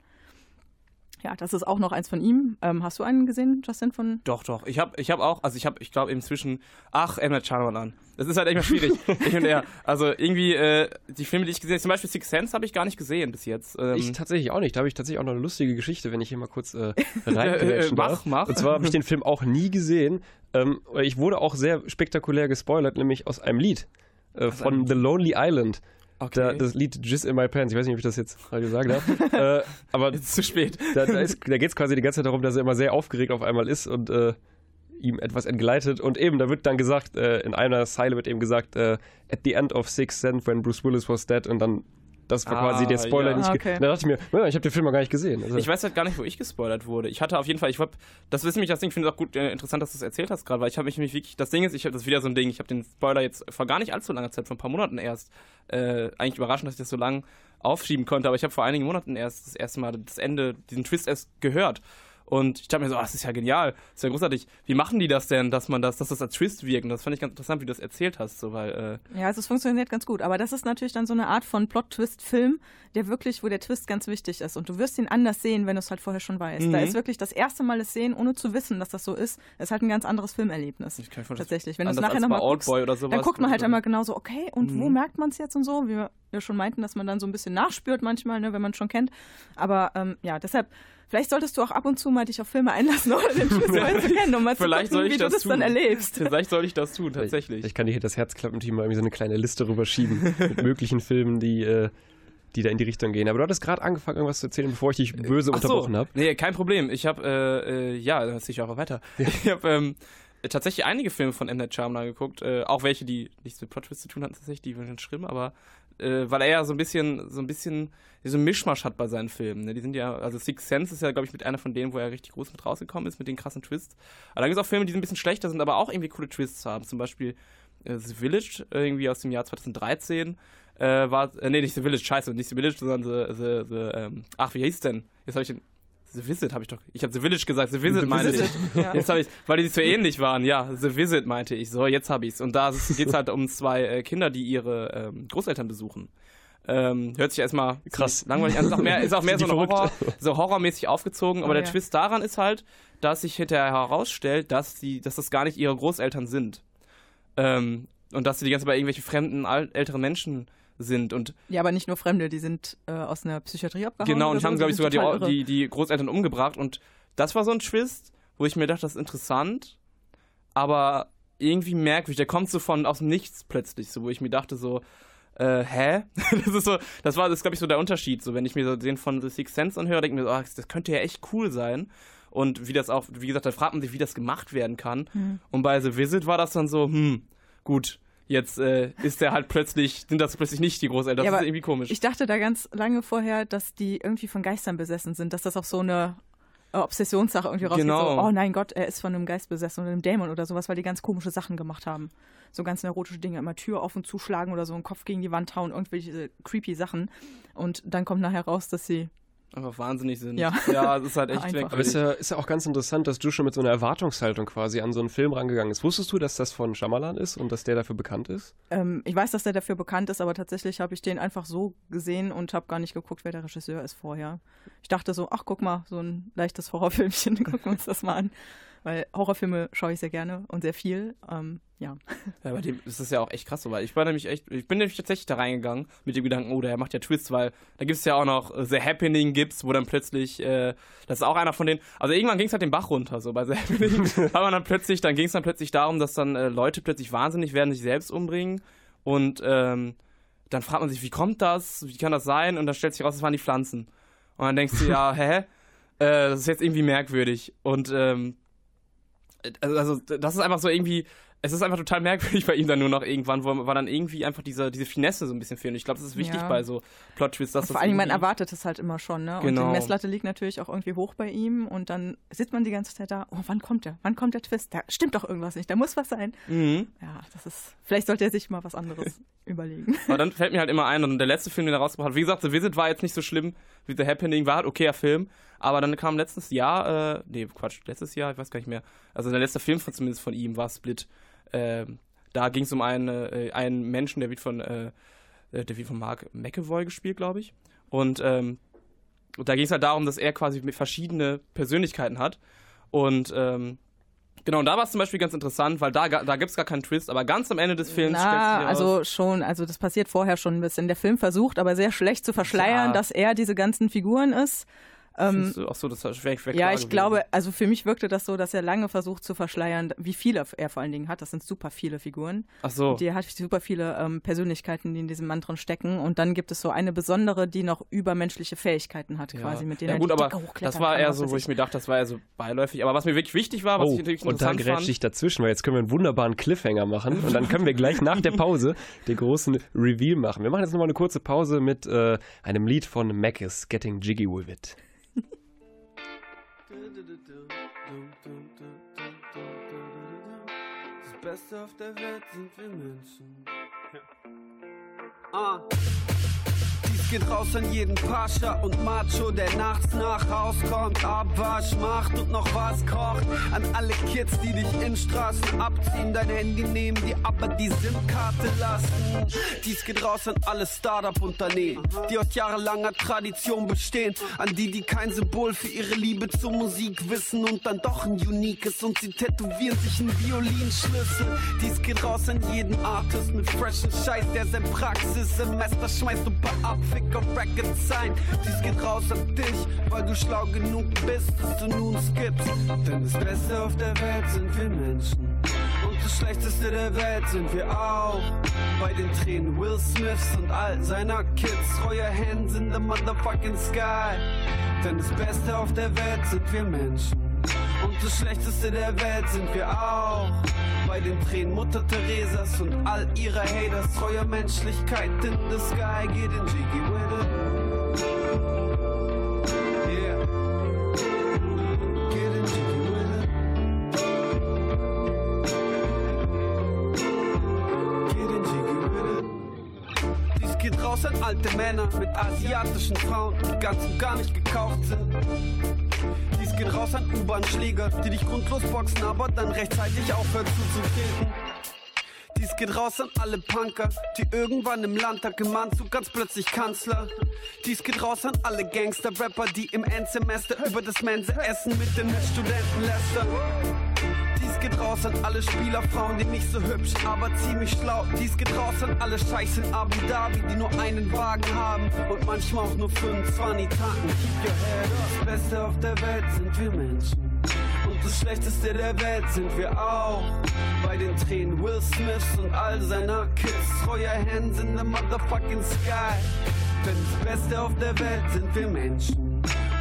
Ja, das ist auch noch eins von ihm. Ähm, hast du einen gesehen, Justin, von Doch, doch. Ich habe ich hab auch, also ich habe, ich glaube inzwischen, ach, M. Night Shyamalan. Das ist halt echt mal schwierig. ich und er. Also irgendwie, äh, die Filme, die ich gesehen habe, zum Beispiel Six Sense habe ich gar nicht gesehen bis jetzt. Ähm, Ich tatsächlich auch nicht. Da habe ich tatsächlich auch noch eine lustige Geschichte, wenn ich hier mal kurz äh, reingrätschen Mach, darf. mach. Und zwar habe ich den Film auch nie gesehen. Ähm, ich wurde auch sehr spektakulär gespoilert, nämlich aus einem Lied äh, von The Lonely Island. Okay. Da, das Lied Jizz in My Pants. Ich weiß nicht, ob ich das jetzt gerade gesagt habe. äh, aber Jetzt zu spät. da, da, ist- da geht es quasi die ganze Zeit darum, dass er immer sehr aufgeregt auf einmal ist und äh, ihm etwas entgleitet. Und eben, da wird dann gesagt, äh, in einer Zeile wird eben gesagt, äh, at the end of Sixth Sense, when Bruce Willis was dead. Und dann, das war Ah, quasi der Spoiler. ja. den ich Okay. Da dachte ich mir, naja, ich habe den Film noch gar nicht gesehen. Also, Ich weiß halt gar nicht, wo ich gespoilert wurde. Ich hatte auf jeden Fall, ich hab, das wissen mich das Ding, ich finde es auch gut äh, interessant, dass du es erzählt hast gerade, weil ich habe mich nämlich wirklich, das Ding ist, ich habe das ist wieder so ein Ding, ich habe den Spoiler jetzt vor gar nicht allzu langer Zeit, vor ein paar Monaten erst, äh, eigentlich überraschend, dass ich das so lang aufschieben konnte, aber ich habe vor einigen Monaten erst das erste Mal das Ende, diesen Twist erst gehört. Und ich dachte mir so, ah, das ist ja genial, das ist ja großartig. Wie machen die das denn, dass man das, dass das als Twist wirkt? Und das fand ich ganz interessant, wie du das erzählt hast, so, weil, äh, Ja, also es funktioniert ganz gut. Aber das ist natürlich dann so eine Art von Plot-Twist-Film, der wirklich, wo der Twist ganz wichtig ist. Und du wirst ihn anders sehen, wenn du es halt vorher schon weißt. Da Mhm. ist wirklich das erste Mal das Sehen, ohne zu wissen, dass das so ist, ist halt ein ganz anderes Filmerlebnis. Ich kann mir Tatsächlich. Wenn du es nachher nochmal guckst, oder sowas, dann guckt man wo halt immer genau so, okay, und wo Mhm. merkt man es jetzt und so? Wie wir ja schon meinten, dass man dann so ein bisschen nachspürt manchmal, ne, wenn man es schon kennt. Aber ähm, ja, deshalb, vielleicht solltest du auch ab und zu mal dich auf Filme einlassen, ohne den vorher zu kennen, um mal zu Vielleicht gucken, soll ich wie du das das dann tun. erlebst. Vielleicht soll ich das tun, tatsächlich. Ich kann dir hier das Herzklappenteam mal irgendwie so eine kleine Liste rüberschieben mit möglichen Filmen, die, äh, die da in die Richtung gehen. Aber du hattest gerade angefangen, irgendwas zu erzählen, bevor ich dich böse Ach so. unterbrochen habe. Nee, kein Problem. Ich habe, äh, äh, ja, das ich auch weiter. Ich habe ähm, tatsächlich einige Filme von M. Night Shyamalan geguckt, äh, auch welche, die nichts mit Plot Twist zu tun hatten, tatsächlich, die waren schlimm, aber äh, weil er ja so ein bisschen, so ein bisschen, so ein Mischmasch hat bei seinen Filmen. Ne? Die sind ja, also Six Sense ist ja, glaube ich, mit einer von denen, wo er richtig groß mit rausgekommen ist, mit den krassen Twists. Aber dann gibt es auch Filme, die ein bisschen schlechter sind, aber auch irgendwie coole Twists haben. Zum Beispiel äh, The Village, irgendwie aus dem Jahr 2013. Äh, war, äh, nee, nicht The Village, scheiße, nicht The Village, sondern The, the, the ähm, ach, wie hieß denn? Jetzt habe ich den, The Visit habe ich doch, ich habe The Village gesagt, The Visit The meinte Visit, ich. ja. Jetzt habe ich, weil die so ähnlich waren, ja, The Visit meinte ich, so, jetzt habe ich's. Und da geht es halt um zwei äh, Kinder, die ihre ähm, Großeltern besuchen. Ähm, hört sich erstmal Krass. langweilig an. Ist auch mehr, ist auch mehr so, Horror, so horrormäßig aufgezogen. Aber Oh, der ja. Twist daran ist halt, dass sich hinterher herausstellt, dass, die, dass das gar nicht ihre Großeltern sind. Ähm, und dass sie die ganze Zeit bei irgendwelchen fremden, älteren Menschen sind. Und Ja, aber nicht nur Fremde, die sind äh, aus einer Psychiatrie abgehauen. Genau, und so, haben, glaube ich, sogar die, die, die Großeltern umgebracht. Und das war so ein Twist, wo ich mir dachte, das ist interessant, aber irgendwie merkwürdig. Der kommt so von aus dem Nichts plötzlich, so wo ich mir dachte, so, äh, hä? das ist so, das war, das glaube ich, so der Unterschied. So, wenn ich mir so den von The Sixth Sense anhöre, denke ich mir so, ach, das könnte ja echt cool sein. Und wie das auch, wie gesagt, da fragt man sich, wie das gemacht werden kann. Hm. Und bei The Visit war das dann so, hm, gut, jetzt äh, ist der halt plötzlich, sind das plötzlich nicht die Großeltern. Das Ja, ist irgendwie komisch. Ich dachte da ganz lange vorher, dass die irgendwie von Geistern besessen sind, dass das auch so eine äh, Obsessionssache irgendwie rausgeht. Genau. So, oh nein Gott, er ist von einem Geist besessen oder einem Dämon oder sowas, weil die ganz komische Sachen gemacht haben. So ganz neurotische Dinge, immer Tür auf und zuschlagen oder so einen Kopf gegen die Wand hauen, irgendwelche creepy Sachen. Und dann kommt nachher raus, dass sie einfach wahnsinnig sind. Ja. ja es ist halt echt Einfach. Aber es ist ja, ist ja auch ganz interessant, dass du schon mit so einer Erwartungshaltung quasi an so einen Film rangegangen bist. Wusstest du, dass das von Shyamalan ist und dass der dafür bekannt ist? Ähm, ich weiß, dass der dafür bekannt ist, aber tatsächlich habe ich den einfach so gesehen und habe gar nicht geguckt, wer der Regisseur ist vorher. Ich dachte so, ach guck mal, so ein leichtes Horrorfilmchen, gucken wir uns das mal an. Weil Horrorfilme schaue ich sehr gerne und sehr viel. Ähm, ja. Ja, bei dem ist das ja auch echt krass so, weil ich war nämlich echt, ich bin nämlich tatsächlich da reingegangen mit dem Gedanken, oh, der macht ja Twists, weil da gibt es ja auch noch äh, The Happening gibt's, wo dann plötzlich, äh, das ist auch einer von denen, also irgendwann ging es halt den Bach runter, so bei The Happening, aber dann plötzlich, dann ging es dann plötzlich darum, dass dann äh, Leute plötzlich wahnsinnig werden, sich selbst umbringen und ähm, dann fragt man sich, wie kommt das, wie kann das sein und dann stellt sich raus, das waren die Pflanzen und dann denkst du, ja, hä, äh, das ist jetzt irgendwie merkwürdig und ähm, also, das ist einfach so irgendwie, es ist einfach total merkwürdig bei ihm dann nur noch irgendwann, wo, wo dann irgendwie einfach diese, diese Finesse so ein bisschen fehlt. Und ich glaube, das ist wichtig Ja. bei so Plot-Twists, dass das Vor allen Dingen, man erwartet es halt immer schon, ne? Und Genau. die Messlatte liegt natürlich auch irgendwie hoch bei ihm und dann sitzt man die ganze Zeit da, oh, wann kommt der? Wann kommt der Twist? Da stimmt doch irgendwas nicht, da muss was sein. Mhm. Ja, das ist, vielleicht sollte er sich mal was anderes überlegen. Aber dann fällt mir halt immer ein, und der letzte Film, den er rausgebracht hat, wie gesagt, The Visit war jetzt nicht so schlimm wie The Happening, war halt okayer Film, aber dann kam letztes Jahr, äh, nee, Quatsch, letztes Jahr, ich weiß gar nicht mehr, also der letzte Film von, zumindest von ihm war Split. Ähm, da ging es um einen, äh, einen Menschen, der wird von, äh, äh, der wird von Mark McAvoy gespielt, glaube ich. Und ähm, da ging es halt darum, dass er quasi verschiedene Persönlichkeiten hat. Und ähm, Genau, und da war es zum Beispiel ganz interessant, weil da, da gibt es gar keinen Twist, aber ganz am Ende des Films Na, also schon, also das passiert vorher schon ein bisschen. Der Film versucht aber sehr schlecht zu verschleiern, ja. dass er diese ganzen Figuren ist. Ähm, ach so, das war schwer, schwer Ja, ich gewesen. glaube, also für mich wirkte das so, dass er lange versucht zu verschleiern, wie viele er vor allen Dingen hat. Das sind super viele Figuren. Ach so. Die hat super viele ähm, Persönlichkeiten, die in diesem Mann drin stecken. Und dann gibt es so eine besondere, die noch übermenschliche Fähigkeiten hat, ja. quasi, mit denen ja, gut, er die aber das war eher so, wo ich mir dachte, das war eher so beiläufig. Aber was mir wirklich wichtig war, was oh, ich natürlich und da grätsche ich dazwischen, weil jetzt können wir einen wunderbaren Cliffhanger machen und dann können wir gleich nach der Pause den großen Reveal machen. Wir machen jetzt nochmal eine kurze Pause mit äh, einem Lied von Mac is Getting Jiggy With It. Beste auf der Welt sind wir Menschen. Ja. Ah. Geht raus an jeden Pascha und Macho, der nachts nach Haus kommt, Abwasch macht und noch was kocht. An alle Kids, die dich in Straßen abziehen, dein Handy nehmen, die aber die SIM-Karte lassen. Dies geht raus an alle Startup-Unternehmen, die aus jahrelanger Tradition bestehen. An die, die kein Symbol für ihre Liebe zur Musik wissen und dann doch ein uniques und sie tätowieren sich einen Violinschlüssel. Dies geht raus an jeden Artist mit freshen Scheiß, der sein Praxissemester schmeißt und bei ab Ficker Racket sein. Dies geht raus an dich, weil du schlau genug bist, dass du nun skippst. Denn das Beste auf der Welt sind wir Menschen. Und das Schlechteste der Welt sind wir auch. Bei den Tränen Will Smiths und all seiner Kids. Your hands in the motherfucking sky. Denn das Beste auf der Welt sind wir Menschen. Und das Schlechteste der Welt sind wir auch. Bei den Tränen Mutter Theresas und all ihrer Haters. Treuer Menschlichkeit in the sky. Get in jiggy with it. Yeah. Get in jiggy with it. Get in jiggy with it. Dies geht raus an alte Männer mit asiatischen Frauen, die ganz und gar nicht gekauft sind. Dies geht raus an U-Bahn-Schläger, die dich grundlos boxen, aber dann rechtzeitig aufhören zuzutreten. Dies geht raus an alle Punker, die irgendwann im Landtag im Anzug ganz plötzlich Kanzler. Dies geht raus an alle Gangster-Rapper, die im Endsemester über das Mensa-Essen mit den Mitstudenten lästern. Raus an alle Spielerfrauen, die nicht so hübsch, aber ziemlich schlau. Dies geht raus an alle Scheiß in Abu Dhabi, die nur einen Wagen haben und manchmal auch nur 25 Tanken. Keep your head up. Das Beste auf der Welt sind wir Menschen. Und das Schlechteste der Welt sind wir auch. Bei den Tränen Will Smiths und all seiner Kids. Throw your hands in the motherfucking sky. Denn das Beste auf der Welt sind wir Menschen.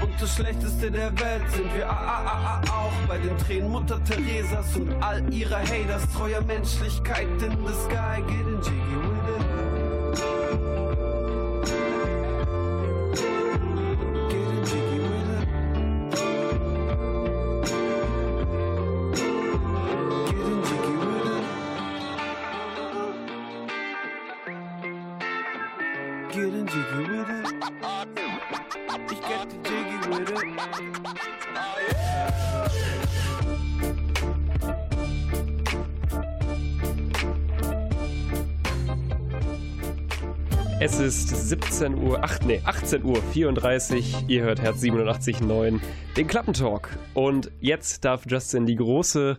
Und das Schlechteste der Welt sind wir ah, ah, ah, auch bei den Tränen. Mutter Theresas und all ihrer Haters. Treuer Menschlichkeit in the sky, get in jiggy 17 Uhr, ach nee, 18 Uhr 34. Ihr hört Herz 87.9, den Klappentalk. Und jetzt darf Justin die große,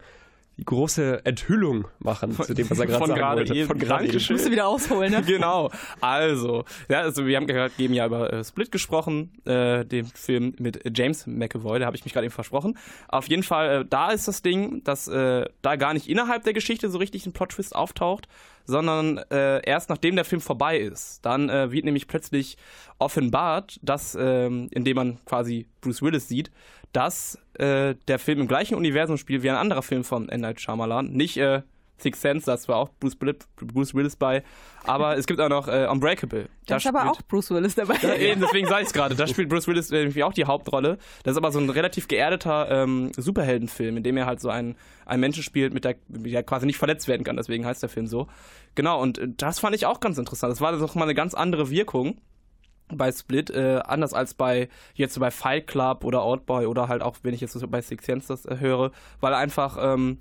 die große Enthüllung machen zu dem, was er gerade Von sagen gerade wollte. eben. Von gerade eben. Musst du wieder ausholen, ne? genau. Also, ja, also wir haben gerade eben ja über äh, Split gesprochen, äh, den Film mit James McAvoy, da habe ich mich gerade eben versprochen. Auf jeden Fall, äh, da ist das Ding, dass äh, da gar nicht innerhalb der Geschichte so richtig ein Plot-Twist auftaucht, sondern äh, erst nachdem der Film vorbei ist. Dann äh, wird nämlich plötzlich offenbart, dass, ähm, indem man quasi Bruce Willis sieht, dass äh, der Film im gleichen Universum spielt wie ein anderer Film von M. Night Shyamalan. Nicht äh, Six Sense, das war auch Bruce, Willis- Bruce Willis bei, aber es gibt auch noch äh, Unbreakable. Da ist aber auch Bruce Willis dabei. ja, eben, deswegen sage ich es gerade. Da spielt Bruce Willis irgendwie auch die Hauptrolle. Das ist aber so ein relativ geerdeter ähm, Superheldenfilm, in dem er halt so einen, einen Menschen spielt, mit der, der quasi nicht verletzt werden kann. Deswegen heißt der Film so. Genau, und äh, das fand ich auch ganz interessant. Das war doch mal eine ganz andere Wirkung bei Split, äh, anders als bei jetzt so bei Fight Club oder Outboy oder halt auch, wenn ich jetzt so bei Six Sense das äh, höre, weil einfach ähm,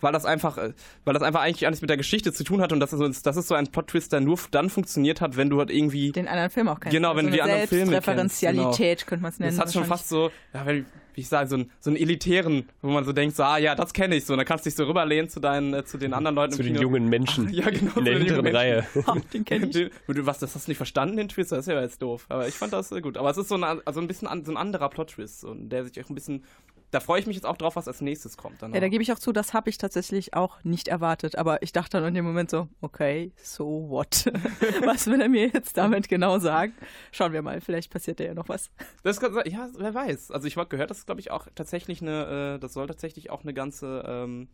weil das einfach, äh, weil das einfach eigentlich alles mit der Geschichte zu tun hat und das ist, das ist so ein Plot-Twist, der nur dann funktioniert hat, wenn du halt irgendwie den anderen Film auch kennst. Genau, wenn also du die anderen Filme kennst. Referenzialität genau. könnte man es nennen. Das hat schon fast so, ja, wenn, wie ich sage, so, ein, so einen elitären, wo man so denkt, so, ah ja, das kenne ich so. Und dann kannst du dich so rüberlehnen zu deinen, äh, zu den anderen Leuten. Zu den jungen Menschen. Ach, ja, genau. In der hinteren Reihe. Oh, den kenn ich. Den, was, das hast du nicht verstanden, den Twist? Das ist ja jetzt doof. Aber ich fand das äh, gut. Aber es ist so ein, also ein bisschen an, so ein anderer Plot-Twist, so, der sich auch ein bisschen da freue ich mich jetzt auch drauf, was als nächstes kommt. Danach. Ja, da gebe ich auch zu, das habe ich tatsächlich auch nicht erwartet. Aber ich dachte dann in dem Moment so, okay, so what? was will er mir jetzt damit genau sagen? Schauen wir mal, vielleicht passiert da ja noch was. Das kann, ja, wer weiß. Also ich habe gehört, das ist, glaube ich, auch tatsächlich eine, äh, das soll tatsächlich auch eine ganze, ähm,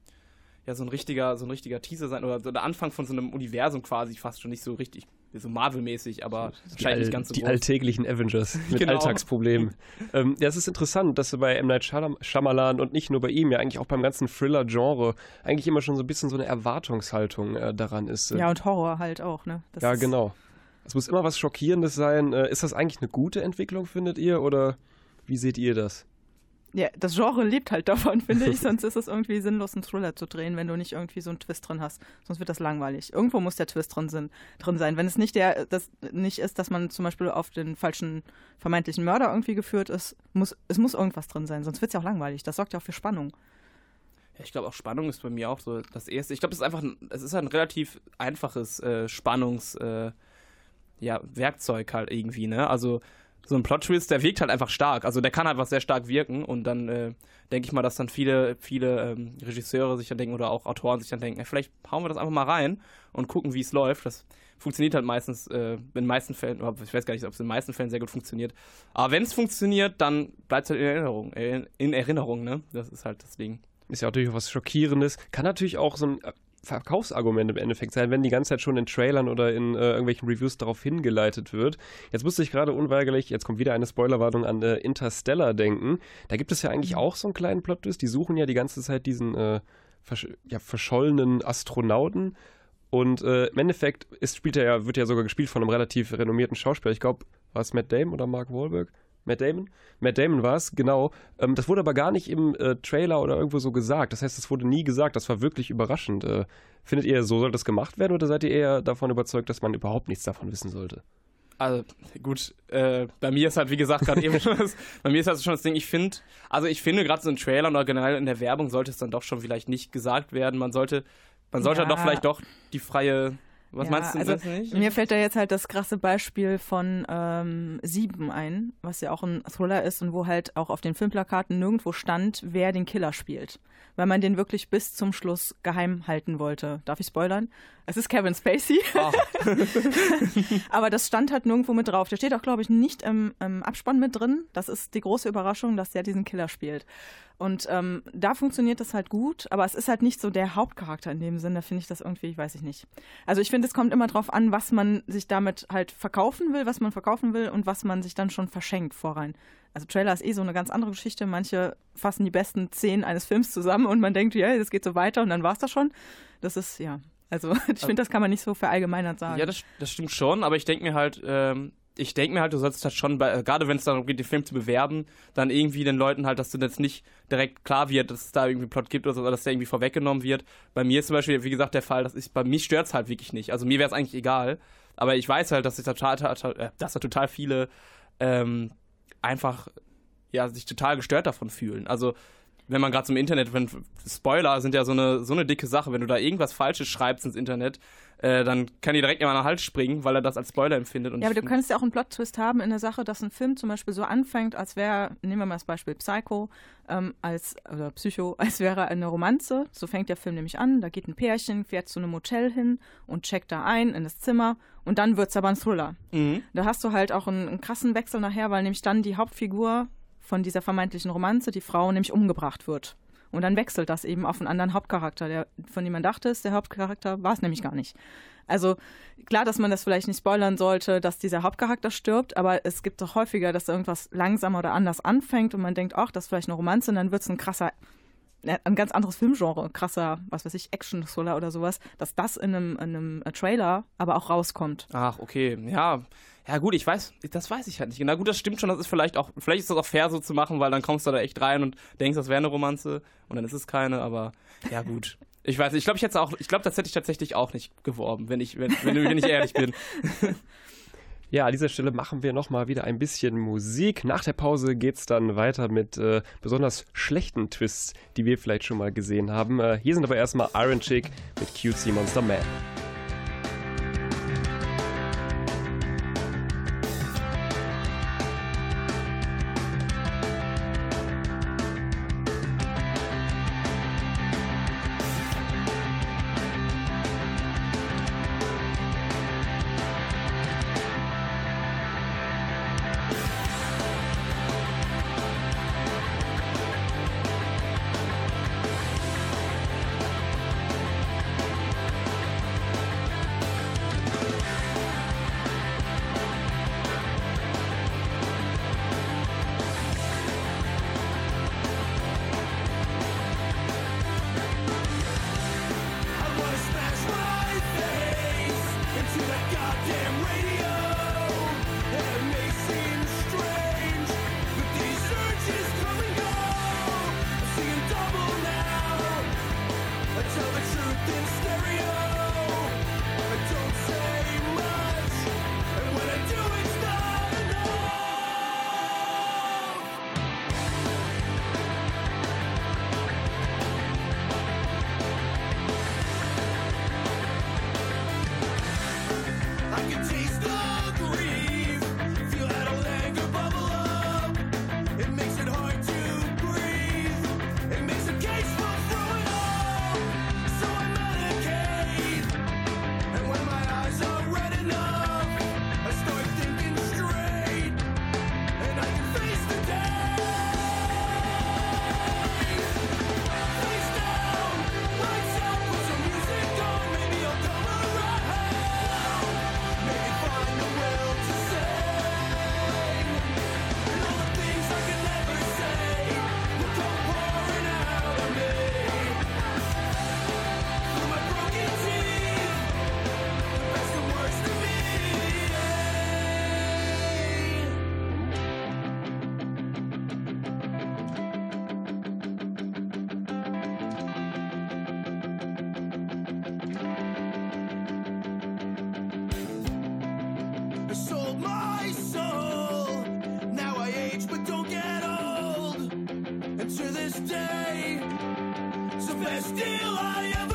ja, so ein richtiger, so ein richtiger Teaser sein oder so der Anfang von so einem Universum quasi fast schon nicht so richtig, so Marvel-mäßig, aber die, all, nicht ganz so Die groß. alltäglichen Avengers mit Genau. Alltagsproblemen. ähm, ja, es ist interessant, dass bei M. Night Shyam- Shyamalan und nicht nur bei ihm, ja eigentlich auch beim ganzen Thriller-Genre eigentlich immer schon so ein bisschen so eine Erwartungshaltung äh, daran ist. Ja, und Horror halt auch, ne? Das ja, genau. Es muss immer was Schockierendes sein. Äh, ist das eigentlich eine gute Entwicklung, findet ihr, oder wie seht ihr das? Ja, das Genre lebt halt davon, finde ich. Sonst ist es irgendwie sinnlos, einen Thriller zu drehen, wenn du nicht irgendwie so einen Twist drin hast. Sonst wird das langweilig. Irgendwo muss der Twist drin, sind, drin sein. Wenn es nicht der, das nicht ist, dass man zum Beispiel auf den falschen vermeintlichen Mörder irgendwie geführt ist, muss, es muss irgendwas drin sein. Sonst wird es ja auch langweilig. Das sorgt ja auch für Spannung. Ja, ich glaube auch Spannung ist bei mir auch so das erste. Ich glaube, es ist einfach, ein, es ist ein relativ einfaches äh, Spannungs, äh, ja, Werkzeug halt irgendwie, ne? Also so ein Plot-Twist, der wirkt halt einfach stark. Also der kann einfach sehr stark wirken und dann äh, denke ich mal, dass dann viele, viele ähm, Regisseure sich dann denken oder auch Autoren sich dann denken, ey, vielleicht hauen wir das einfach mal rein und gucken, wie es läuft. Das funktioniert halt meistens, äh, in den meisten Fällen, ich weiß gar nicht, ob es in den meisten Fällen sehr gut funktioniert. Aber wenn es funktioniert, dann bleibt es halt in Erinnerung, äh, in Erinnerung, ne? Das ist halt das Ding. Ist ja natürlich auch was Schockierendes. Kann natürlich auch so ein Verkaufsargument im Endeffekt sein, wenn die ganze Zeit schon in Trailern oder in äh, irgendwelchen Reviews darauf hingeleitet wird. Jetzt musste ich gerade unweigerlich, jetzt kommt wieder eine Spoilerwarnung an äh, Interstellar denken. Da gibt es ja eigentlich auch so einen kleinen Plot-Twist. Die suchen ja die ganze Zeit diesen äh, versch ja, verschollenen Astronauten. Und äh, im Endeffekt ist, spielt er ja, wird ja sogar gespielt von einem relativ renommierten Schauspieler. Ich glaube, war es Matt Damon oder Mark Wahlberg? Matt Damon? Matt Damon war es, genau. Ähm, das wurde aber gar nicht im äh, Trailer oder irgendwo so gesagt. Das heißt, es wurde nie gesagt. Das war wirklich überraschend. Äh, findet ihr, so soll das gemacht werden oder seid ihr eher davon überzeugt, dass man überhaupt nichts davon wissen sollte? Also gut, äh, bei mir ist halt, wie gesagt, gerade eben schon das, bei mir ist halt schon das Ding, ich finde, also ich finde gerade so in Trailern oder generell in der Werbung sollte es dann doch schon vielleicht nicht gesagt werden. Man sollte, man sollte Ja. doch vielleicht doch die freie, was ja, meinst du, also du nicht? Mir fällt da jetzt halt das krasse Beispiel von ähm, Sieben ein, was ja auch ein Thriller ist und wo halt auch auf den Filmplakaten nirgendwo stand, wer den Killer spielt. Weil man den wirklich bis zum Schluss geheim halten wollte. Darf ich spoilern? Es ist Kevin Spacey. Ah. Aber das stand halt nirgendwo mit drauf. Der steht auch, glaube ich, nicht im, im Abspann mit drin. Das ist die große Überraschung, dass der diesen Killer spielt. Und ähm, da funktioniert das halt gut, aber es ist halt nicht so der Hauptcharakter in dem Sinne, finde ich das irgendwie, weiß ich nicht. Also ich finde, es kommt immer drauf an, was man sich damit halt verkaufen will, was man verkaufen will und was man sich dann schon verschenkt vorrein. Also Trailer ist eh so eine ganz andere Geschichte. Manche fassen die besten Szenen eines Films zusammen und man denkt, ja, das geht so weiter und dann war's das schon. Das ist, ja. Also ich finde, das kann man nicht so verallgemeinert sagen. Ja, das, das stimmt schon, aber ich denke mir halt, ähm, ich denke mir halt, du solltest halt schon, bei, äh, gerade wenn es darum geht, den Film zu bewerben, dann irgendwie den Leuten halt, dass du jetzt nicht direkt klar wird, dass es da irgendwie Plot gibt oder so, dass der irgendwie vorweggenommen wird. Bei mir ist zum Beispiel, wie gesagt, der Fall, dass ich, bei mir stört es halt wirklich nicht. Also mir wäre es eigentlich egal, aber ich weiß halt, dass total, total, äh, dass da total viele ähm, einfach ja, sich total gestört davon fühlen. Also wenn man gerade zum Internet, wenn Spoiler sind ja so eine so eine dicke Sache, wenn du da irgendwas Falsches schreibst ins Internet, äh, dann kann die direkt immer an den Hals springen, weil er das als Spoiler empfindet. Und Ja, aber du könntest ja auch einen Plot-Twist haben in der Sache, dass ein Film zum Beispiel so anfängt, als wäre, nehmen wir mal das Beispiel Psycho, ähm, als, oder Psycho, als wäre eine Romanze. So fängt der Film nämlich an. Da geht ein Pärchen, fährt zu einem Motel hin und checkt da ein in das Zimmer und dann wird's aber ein Thriller. Mhm. Da hast du halt auch einen, einen krassen Wechsel nachher, weil nämlich dann die Hauptfigur von dieser vermeintlichen Romanze, die Frau, nämlich umgebracht wird. Und dann wechselt das eben auf einen anderen Hauptcharakter, der, von dem man dachte, ist der Hauptcharakter, war es nämlich gar nicht. Also klar, dass man das vielleicht nicht spoilern sollte, dass dieser Hauptcharakter stirbt, aber es gibt doch häufiger, dass irgendwas langsamer oder anders anfängt und man denkt, ach, das ist vielleicht eine Romanze und dann wird es ein krasser, äh, ein ganz anderes Filmgenre, krasser, was weiß ich, Action-Thriller oder sowas, dass das in einem, in einem Trailer aber auch rauskommt. Ach, okay. Ja, Ja gut, ich weiß, das weiß ich halt nicht. Na gut, das stimmt schon, das ist vielleicht auch, vielleicht ist das auch fair so zu machen, weil dann kommst du da echt rein und denkst, das wäre eine Romanze und dann ist es keine, aber ja gut. Ich weiß ich glaube, ich hätte auch, ich glaube, das hätte ich tatsächlich auch nicht geworben, wenn ich, wenn, wenn, wenn ich ehrlich bin. Ja, an dieser Stelle machen wir nochmal wieder ein bisschen Musik. Nach der Pause geht es dann weiter mit äh, besonders schlechten Twists, die wir vielleicht schon mal gesehen haben. Äh, hier sind aber erstmal Iron Chick mit Cutesy Monster Man. this day. It's the best deal I ever.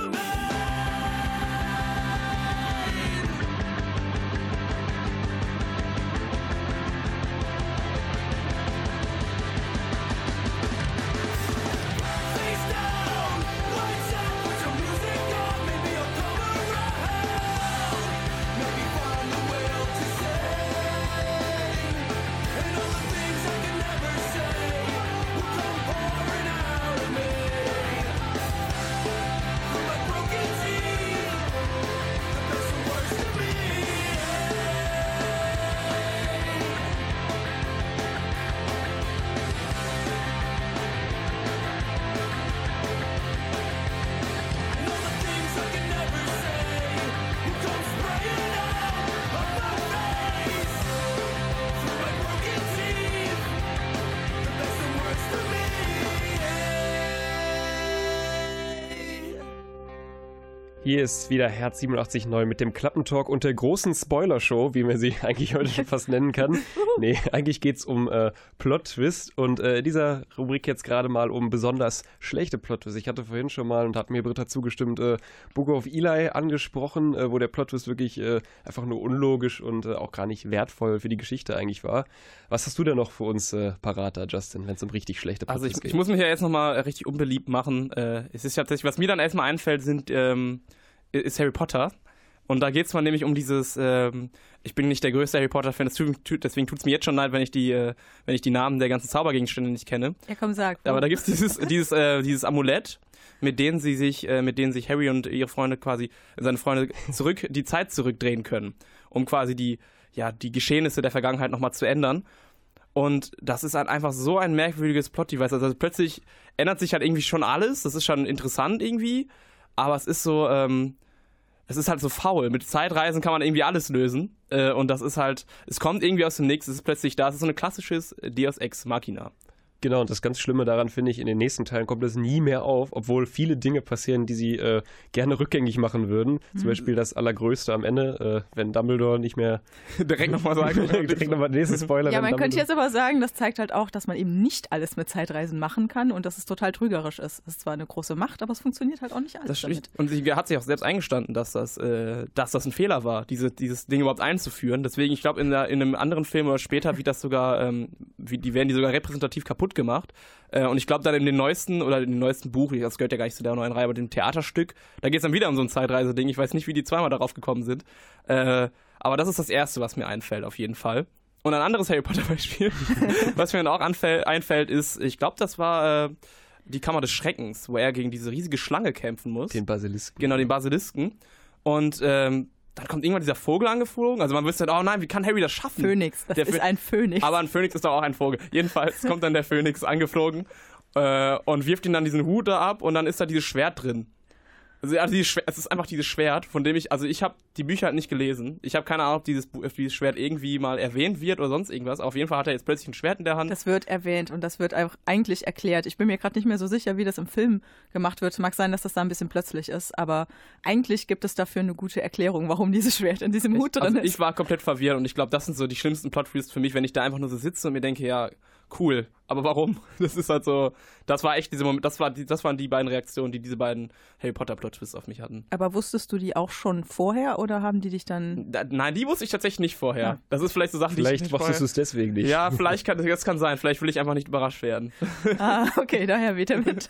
Hier ist wieder Herz 87.9 mit dem Klappentalk und der großen Spoiler-Show, wie man sie eigentlich heute schon fast nennen kann. Nee, eigentlich geht es um äh, Plot-Twist und äh, dieser Rubrik jetzt gerade mal um besonders schlechte Plot-Twist. Ich hatte vorhin schon mal und hat mir Britta zugestimmt, äh, Book of Eli angesprochen, äh, wo der Plot-Twist wirklich äh, einfach nur unlogisch und äh, auch gar nicht wertvoll für die Geschichte eigentlich war. Was hast du denn noch für uns äh, parat da, Justin, wenn es um richtig schlechte Plot-Twists also ich, geht? ich muss mich ja jetzt nochmal richtig unbeliebt machen. es ist ja tatsächlich, was mir dann erstmal einfällt, sind ähm, ist Harry Potter. Und da geht es mal nämlich um dieses, ähm, ich bin nicht der größte Harry Potter-Fan, deswegen tut es mir jetzt schon leid, wenn ich die, äh, wenn ich die Namen der ganzen Zaubergegenstände nicht kenne. Ja, komm, sag. Aber da gibt es dieses, dieses, äh, dieses Amulett, mit denen sie sich, äh, mit denen sich Harry und ihre Freunde quasi, seine Freunde zurück, die Zeit zurückdrehen können, um quasi die, ja, die Geschehnisse der Vergangenheit nochmal zu ändern. Und das ist halt einfach so ein merkwürdiges Plot-Device. Also plötzlich ändert sich halt irgendwie schon alles. Das ist schon interessant irgendwie. Aber es ist so, ähm, es ist halt so faul. Mit Zeitreisen kann man irgendwie alles lösen. Äh, und das ist halt, es kommt irgendwie aus dem Nix, es ist plötzlich da. Es ist so ein klassisches Deus Ex Machina. Genau, und das ganz Schlimme daran finde ich, in den nächsten Teilen kommt das nie mehr auf, obwohl viele Dinge passieren, die sie äh, gerne rückgängig machen würden. Mhm. Zum Beispiel das Allergrößte am Ende, äh, wenn Dumbledore nicht mehr direkt nochmal sagen. direkt nochmal nächsten Spoiler. Ja, man Dumbledore könnte jetzt aber sagen, das zeigt halt auch, dass man eben nicht alles mit Zeitreisen machen kann und dass es total trügerisch ist. Es ist zwar eine große Macht, aber es funktioniert halt auch nicht alles das damit. Und sie hat sich auch selbst eingestanden, dass das, äh, dass das ein Fehler war, diese, dieses Ding überhaupt einzuführen. Deswegen, ich glaube, in, in einem anderen Film oder später wird das sogar, ähm, wie, die werden die sogar repräsentativ kaputt gemacht. Äh, und ich glaube, dann in den neuesten, oder in dem neuesten Buch, das gehört ja gar nicht zu der neuen Reihe, aber dem Theaterstück, da geht es dann wieder um so ein Zeitreise-Ding. Ich weiß nicht, wie die zweimal darauf gekommen sind. Äh, aber das ist das Erste, was mir einfällt, auf jeden Fall. Und ein anderes Harry Potter-Beispiel, was mir dann auch einfällt, ist, ich glaube, das war äh, die Kammer des Schreckens, wo er gegen diese riesige Schlange kämpfen muss. Den Basilisken. Genau, den Basilisken. Und ähm, dann kommt irgendwann dieser Vogel angeflogen. Also man wüsste dann, oh nein, wie kann Harry das schaffen? Phönix, das der ist ein Phönix. Aber ein Phönix ist doch auch ein Vogel. Jedenfalls kommt dann der Phönix angeflogen äh, und wirft ihn dann diesen Hut da ab und dann ist da dieses Schwert drin. Also, also dieses Schwert, es ist einfach dieses Schwert, von dem ich, also ich habe die Bücher halt nicht gelesen. Ich habe keine Ahnung, ob dieses, ob dieses Schwert irgendwie mal erwähnt wird oder sonst irgendwas. Auf jeden Fall hat er jetzt plötzlich ein Schwert in der Hand. Das wird erwähnt und das wird auch eigentlich erklärt. Ich bin mir gerade nicht mehr so sicher, wie das im Film gemacht wird. Mag sein, dass das da ein bisschen plötzlich ist, aber eigentlich gibt es dafür eine gute Erklärung, warum dieses Schwert in diesem Hut ich, drin also ist. Ich war komplett verwirrt und ich glaube, das sind so die schlimmsten Plot-Twists für mich, wenn ich da einfach nur so sitze und mir denke, ja, cool. Aber warum? Das ist halt so, das war echt diese Moment, das, war die, das waren die beiden Reaktionen, die diese beiden Harry Potter Plot Twists auf mich hatten. Aber wusstest du die auch schon vorher oder haben die dich dann. Da, nein, die wusste ich tatsächlich nicht vorher. Ja. Das ist vielleicht so Sachen, vielleicht die ich Vielleicht wusstest du es deswegen nicht. Ja, vielleicht kann das kann sein. Vielleicht will ich einfach nicht überrascht werden. Ah, okay, daher weht er mit.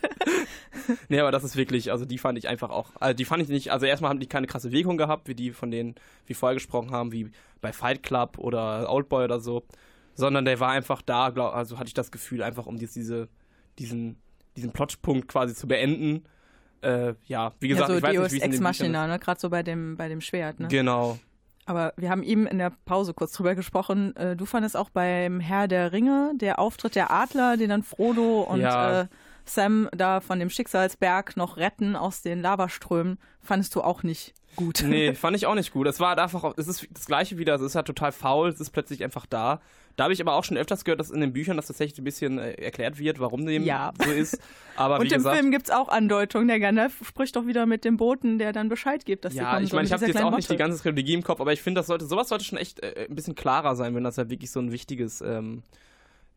nee, aber das ist wirklich, also die fand ich einfach auch, also die fand ich nicht, also erstmal haben die keine krasse Wirkung gehabt, wie die von denen, wie vorher gesprochen haben, wie bei Fight Club oder Oldboy oder so sondern der war einfach da, glaub, also hatte ich das Gefühl, einfach um diese, diesen, diesen Plotpunkt quasi zu beenden. Äh, ja, wie gesagt, ja, so ich weiß Deus nicht, wie Ex Machina, ne? gerade so bei dem, bei dem Schwert. Ne? Genau. Aber wir haben eben in der Pause kurz drüber gesprochen. Äh, du fandest auch beim Herr der Ringe, der Auftritt der Adler, den dann Frodo und ja. äh, Sam da von dem Schicksalsberg noch retten aus den Lavaströmen, fandest du auch nicht gut. Nee, fand ich auch nicht gut. Es war einfach, es ist das gleiche wieder, es ist halt total faul, es ist plötzlich einfach da. Da habe ich aber auch schon öfters gehört, dass in den Büchern das tatsächlich ein bisschen äh, erklärt wird, warum dem ja. so ist. Aber Und im gesagt, Film gibt es auch Andeutungen. Der Gandalf spricht doch wieder mit dem Boten, der dann Bescheid gibt, dass ja, kommen ich meine, ich habe jetzt auch nicht die ganze Trilogie im Kopf, aber ich finde, das sollte, sowas sollte schon echt äh, ein bisschen klarer sein, wenn das ja wirklich so ein wichtiges, ähm,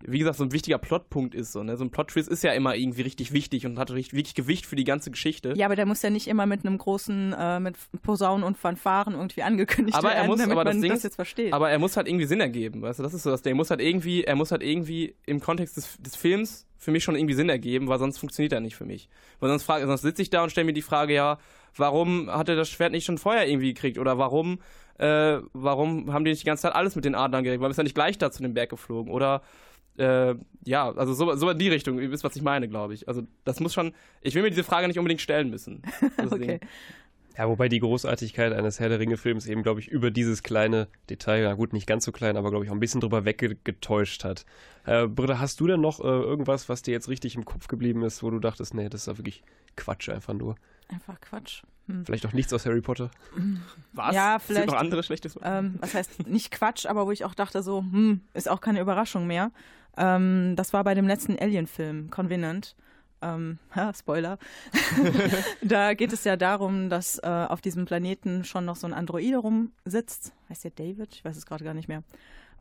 wie gesagt, so ein wichtiger Plotpunkt ist. So, ne? so ein Plot-Twist ist ja immer irgendwie richtig wichtig und hat richtig, wirklich Gewicht für die ganze Geschichte. Ja, aber der muss ja nicht immer mit einem großen, äh, mit Posaunen und Fanfaren irgendwie angekündigt aber er werden, muss, damit aber das man Ding das jetzt versteht. Aber er muss halt irgendwie Sinn ergeben, weißt du, das ist so das Ding. Er muss halt irgendwie, er muss halt irgendwie im Kontext des, des Films für mich schon irgendwie Sinn ergeben, weil sonst funktioniert er nicht für mich. Weil sonst, frage, sonst sitze ich da und stelle mir die Frage, ja, warum hat er das Schwert nicht schon vorher irgendwie gekriegt? Oder warum, äh, warum haben die nicht die ganze Zeit alles mit den Adlern geregelt? Warum ist er nicht gleich da zu dem Berg geflogen? Oder äh, ja, also so, so in die Richtung, ihr wisst, was ich meine, glaube ich. Also das muss schon, ich will mir diese Frage nicht unbedingt stellen müssen. okay. Ja, wobei die Großartigkeit eines Herr der Ringe-Films eben, glaube ich, über dieses kleine Detail, na gut, nicht ganz so klein, aber glaube ich auch ein bisschen drüber weggetäuscht hat. Äh, Britta, hast du denn noch äh, irgendwas, was dir jetzt richtig im Kopf geblieben ist, wo du dachtest, nee, das ist ja wirklich Quatsch einfach nur? Einfach Quatsch. Hm. Vielleicht auch nichts aus Harry Potter? Was? Ja, Sind vielleicht. noch andere schlechtes ähm, was heißt nicht Quatsch, aber wo ich auch dachte, so, hm, ist auch keine Überraschung mehr. Ähm, das war bei dem letzten Alien-Film, Convenant. Ähm, ha, Spoiler. da geht es ja darum, dass äh, auf diesem Planeten schon noch so ein Androide rumsitzt. Heißt der David? Ich weiß es gerade gar nicht mehr.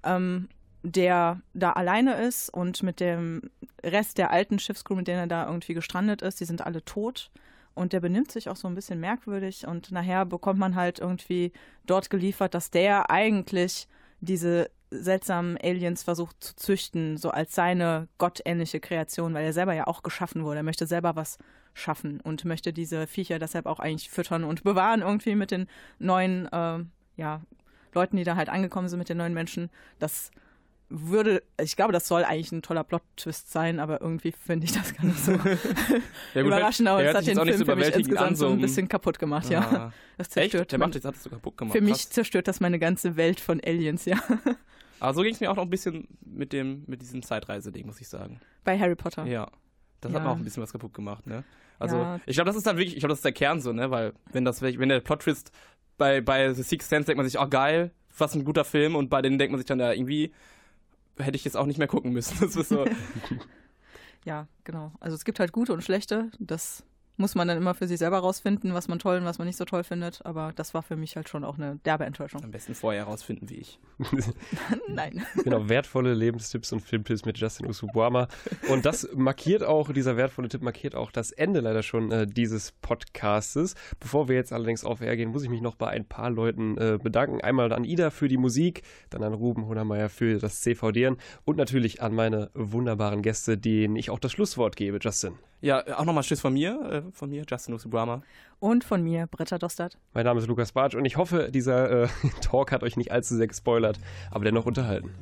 Ähm, der da alleine ist und mit dem Rest der alten Schiffscrew, mit denen er da irgendwie gestrandet ist, die sind alle tot. Und der benimmt sich auch so ein bisschen merkwürdig. Und nachher bekommt man halt irgendwie dort geliefert, dass der eigentlich diese seltsamen Aliens versucht zu züchten, so als seine gottähnliche Kreation, weil er selber ja auch geschaffen wurde. Er möchte selber was schaffen und möchte diese Viecher deshalb auch eigentlich füttern und bewahren irgendwie mit den neuen, äh, ja, Leuten, die da halt angekommen sind, mit den neuen Menschen. Das würde, ich glaube, das soll eigentlich ein toller Plot-Twist sein, aber irgendwie finde ich das gar nicht so Ja, überraschend. Aber der es hat den jetzt Film so für mich insgesamt an, so so ein bisschen kaputt gemacht, ja. Ah. Das Echt? zerstört Der mein- macht das, hat das sogar kaputt gemacht. Für mich krass. zerstört das meine ganze Welt von Aliens, ja. Aber so ging es mir auch noch ein bisschen mit dem, mit diesem Zeitreise-Ding, muss ich sagen. Bei Harry Potter. Ja. Das Ja. hat mir auch ein bisschen was kaputt gemacht, ne? Also, Ja. ich glaube, das ist dann wirklich, ich glaube, das ist der Kern so, ne? Weil, wenn das, wenn der Plot-Twist bei, bei The Sixth Sense denkt man sich, oh geil, was ein guter Film und bei denen denkt man sich dann, ja, irgendwie hätte ich jetzt auch nicht mehr gucken müssen. Das ist so, Ja, genau. Also es gibt halt gute und schlechte. Das muss man dann immer für sich selber rausfinden, was man toll und was man nicht so toll findet. Aber das war für mich halt schon auch eine derbe Enttäuschung. am besten vorher herausfinden, wie ich. Nein. Genau, wertvolle Lebenstipps und Filmtipps mit Justin Usubuama. Und das markiert auch, dieser wertvolle Tipp markiert auch das Ende leider schon äh, dieses Podcastes. Bevor wir jetzt allerdings auf Air gehen, muss ich mich noch bei ein paar Leuten äh, bedanken. Einmal an Ida für die Musik, dann an Ruben Honermeier für das CVDN und natürlich an meine wunderbaren Gäste, denen ich auch das Schlusswort gebe, Justin. Ja, auch nochmal Tschüss von mir, äh, von mir, Justin Usubrama. Und von mir, Britta Dostert. Mein Name ist Lukas Bartsch und ich hoffe, dieser äh, Talk hat euch nicht allzu sehr gespoilert, aber dennoch unterhalten.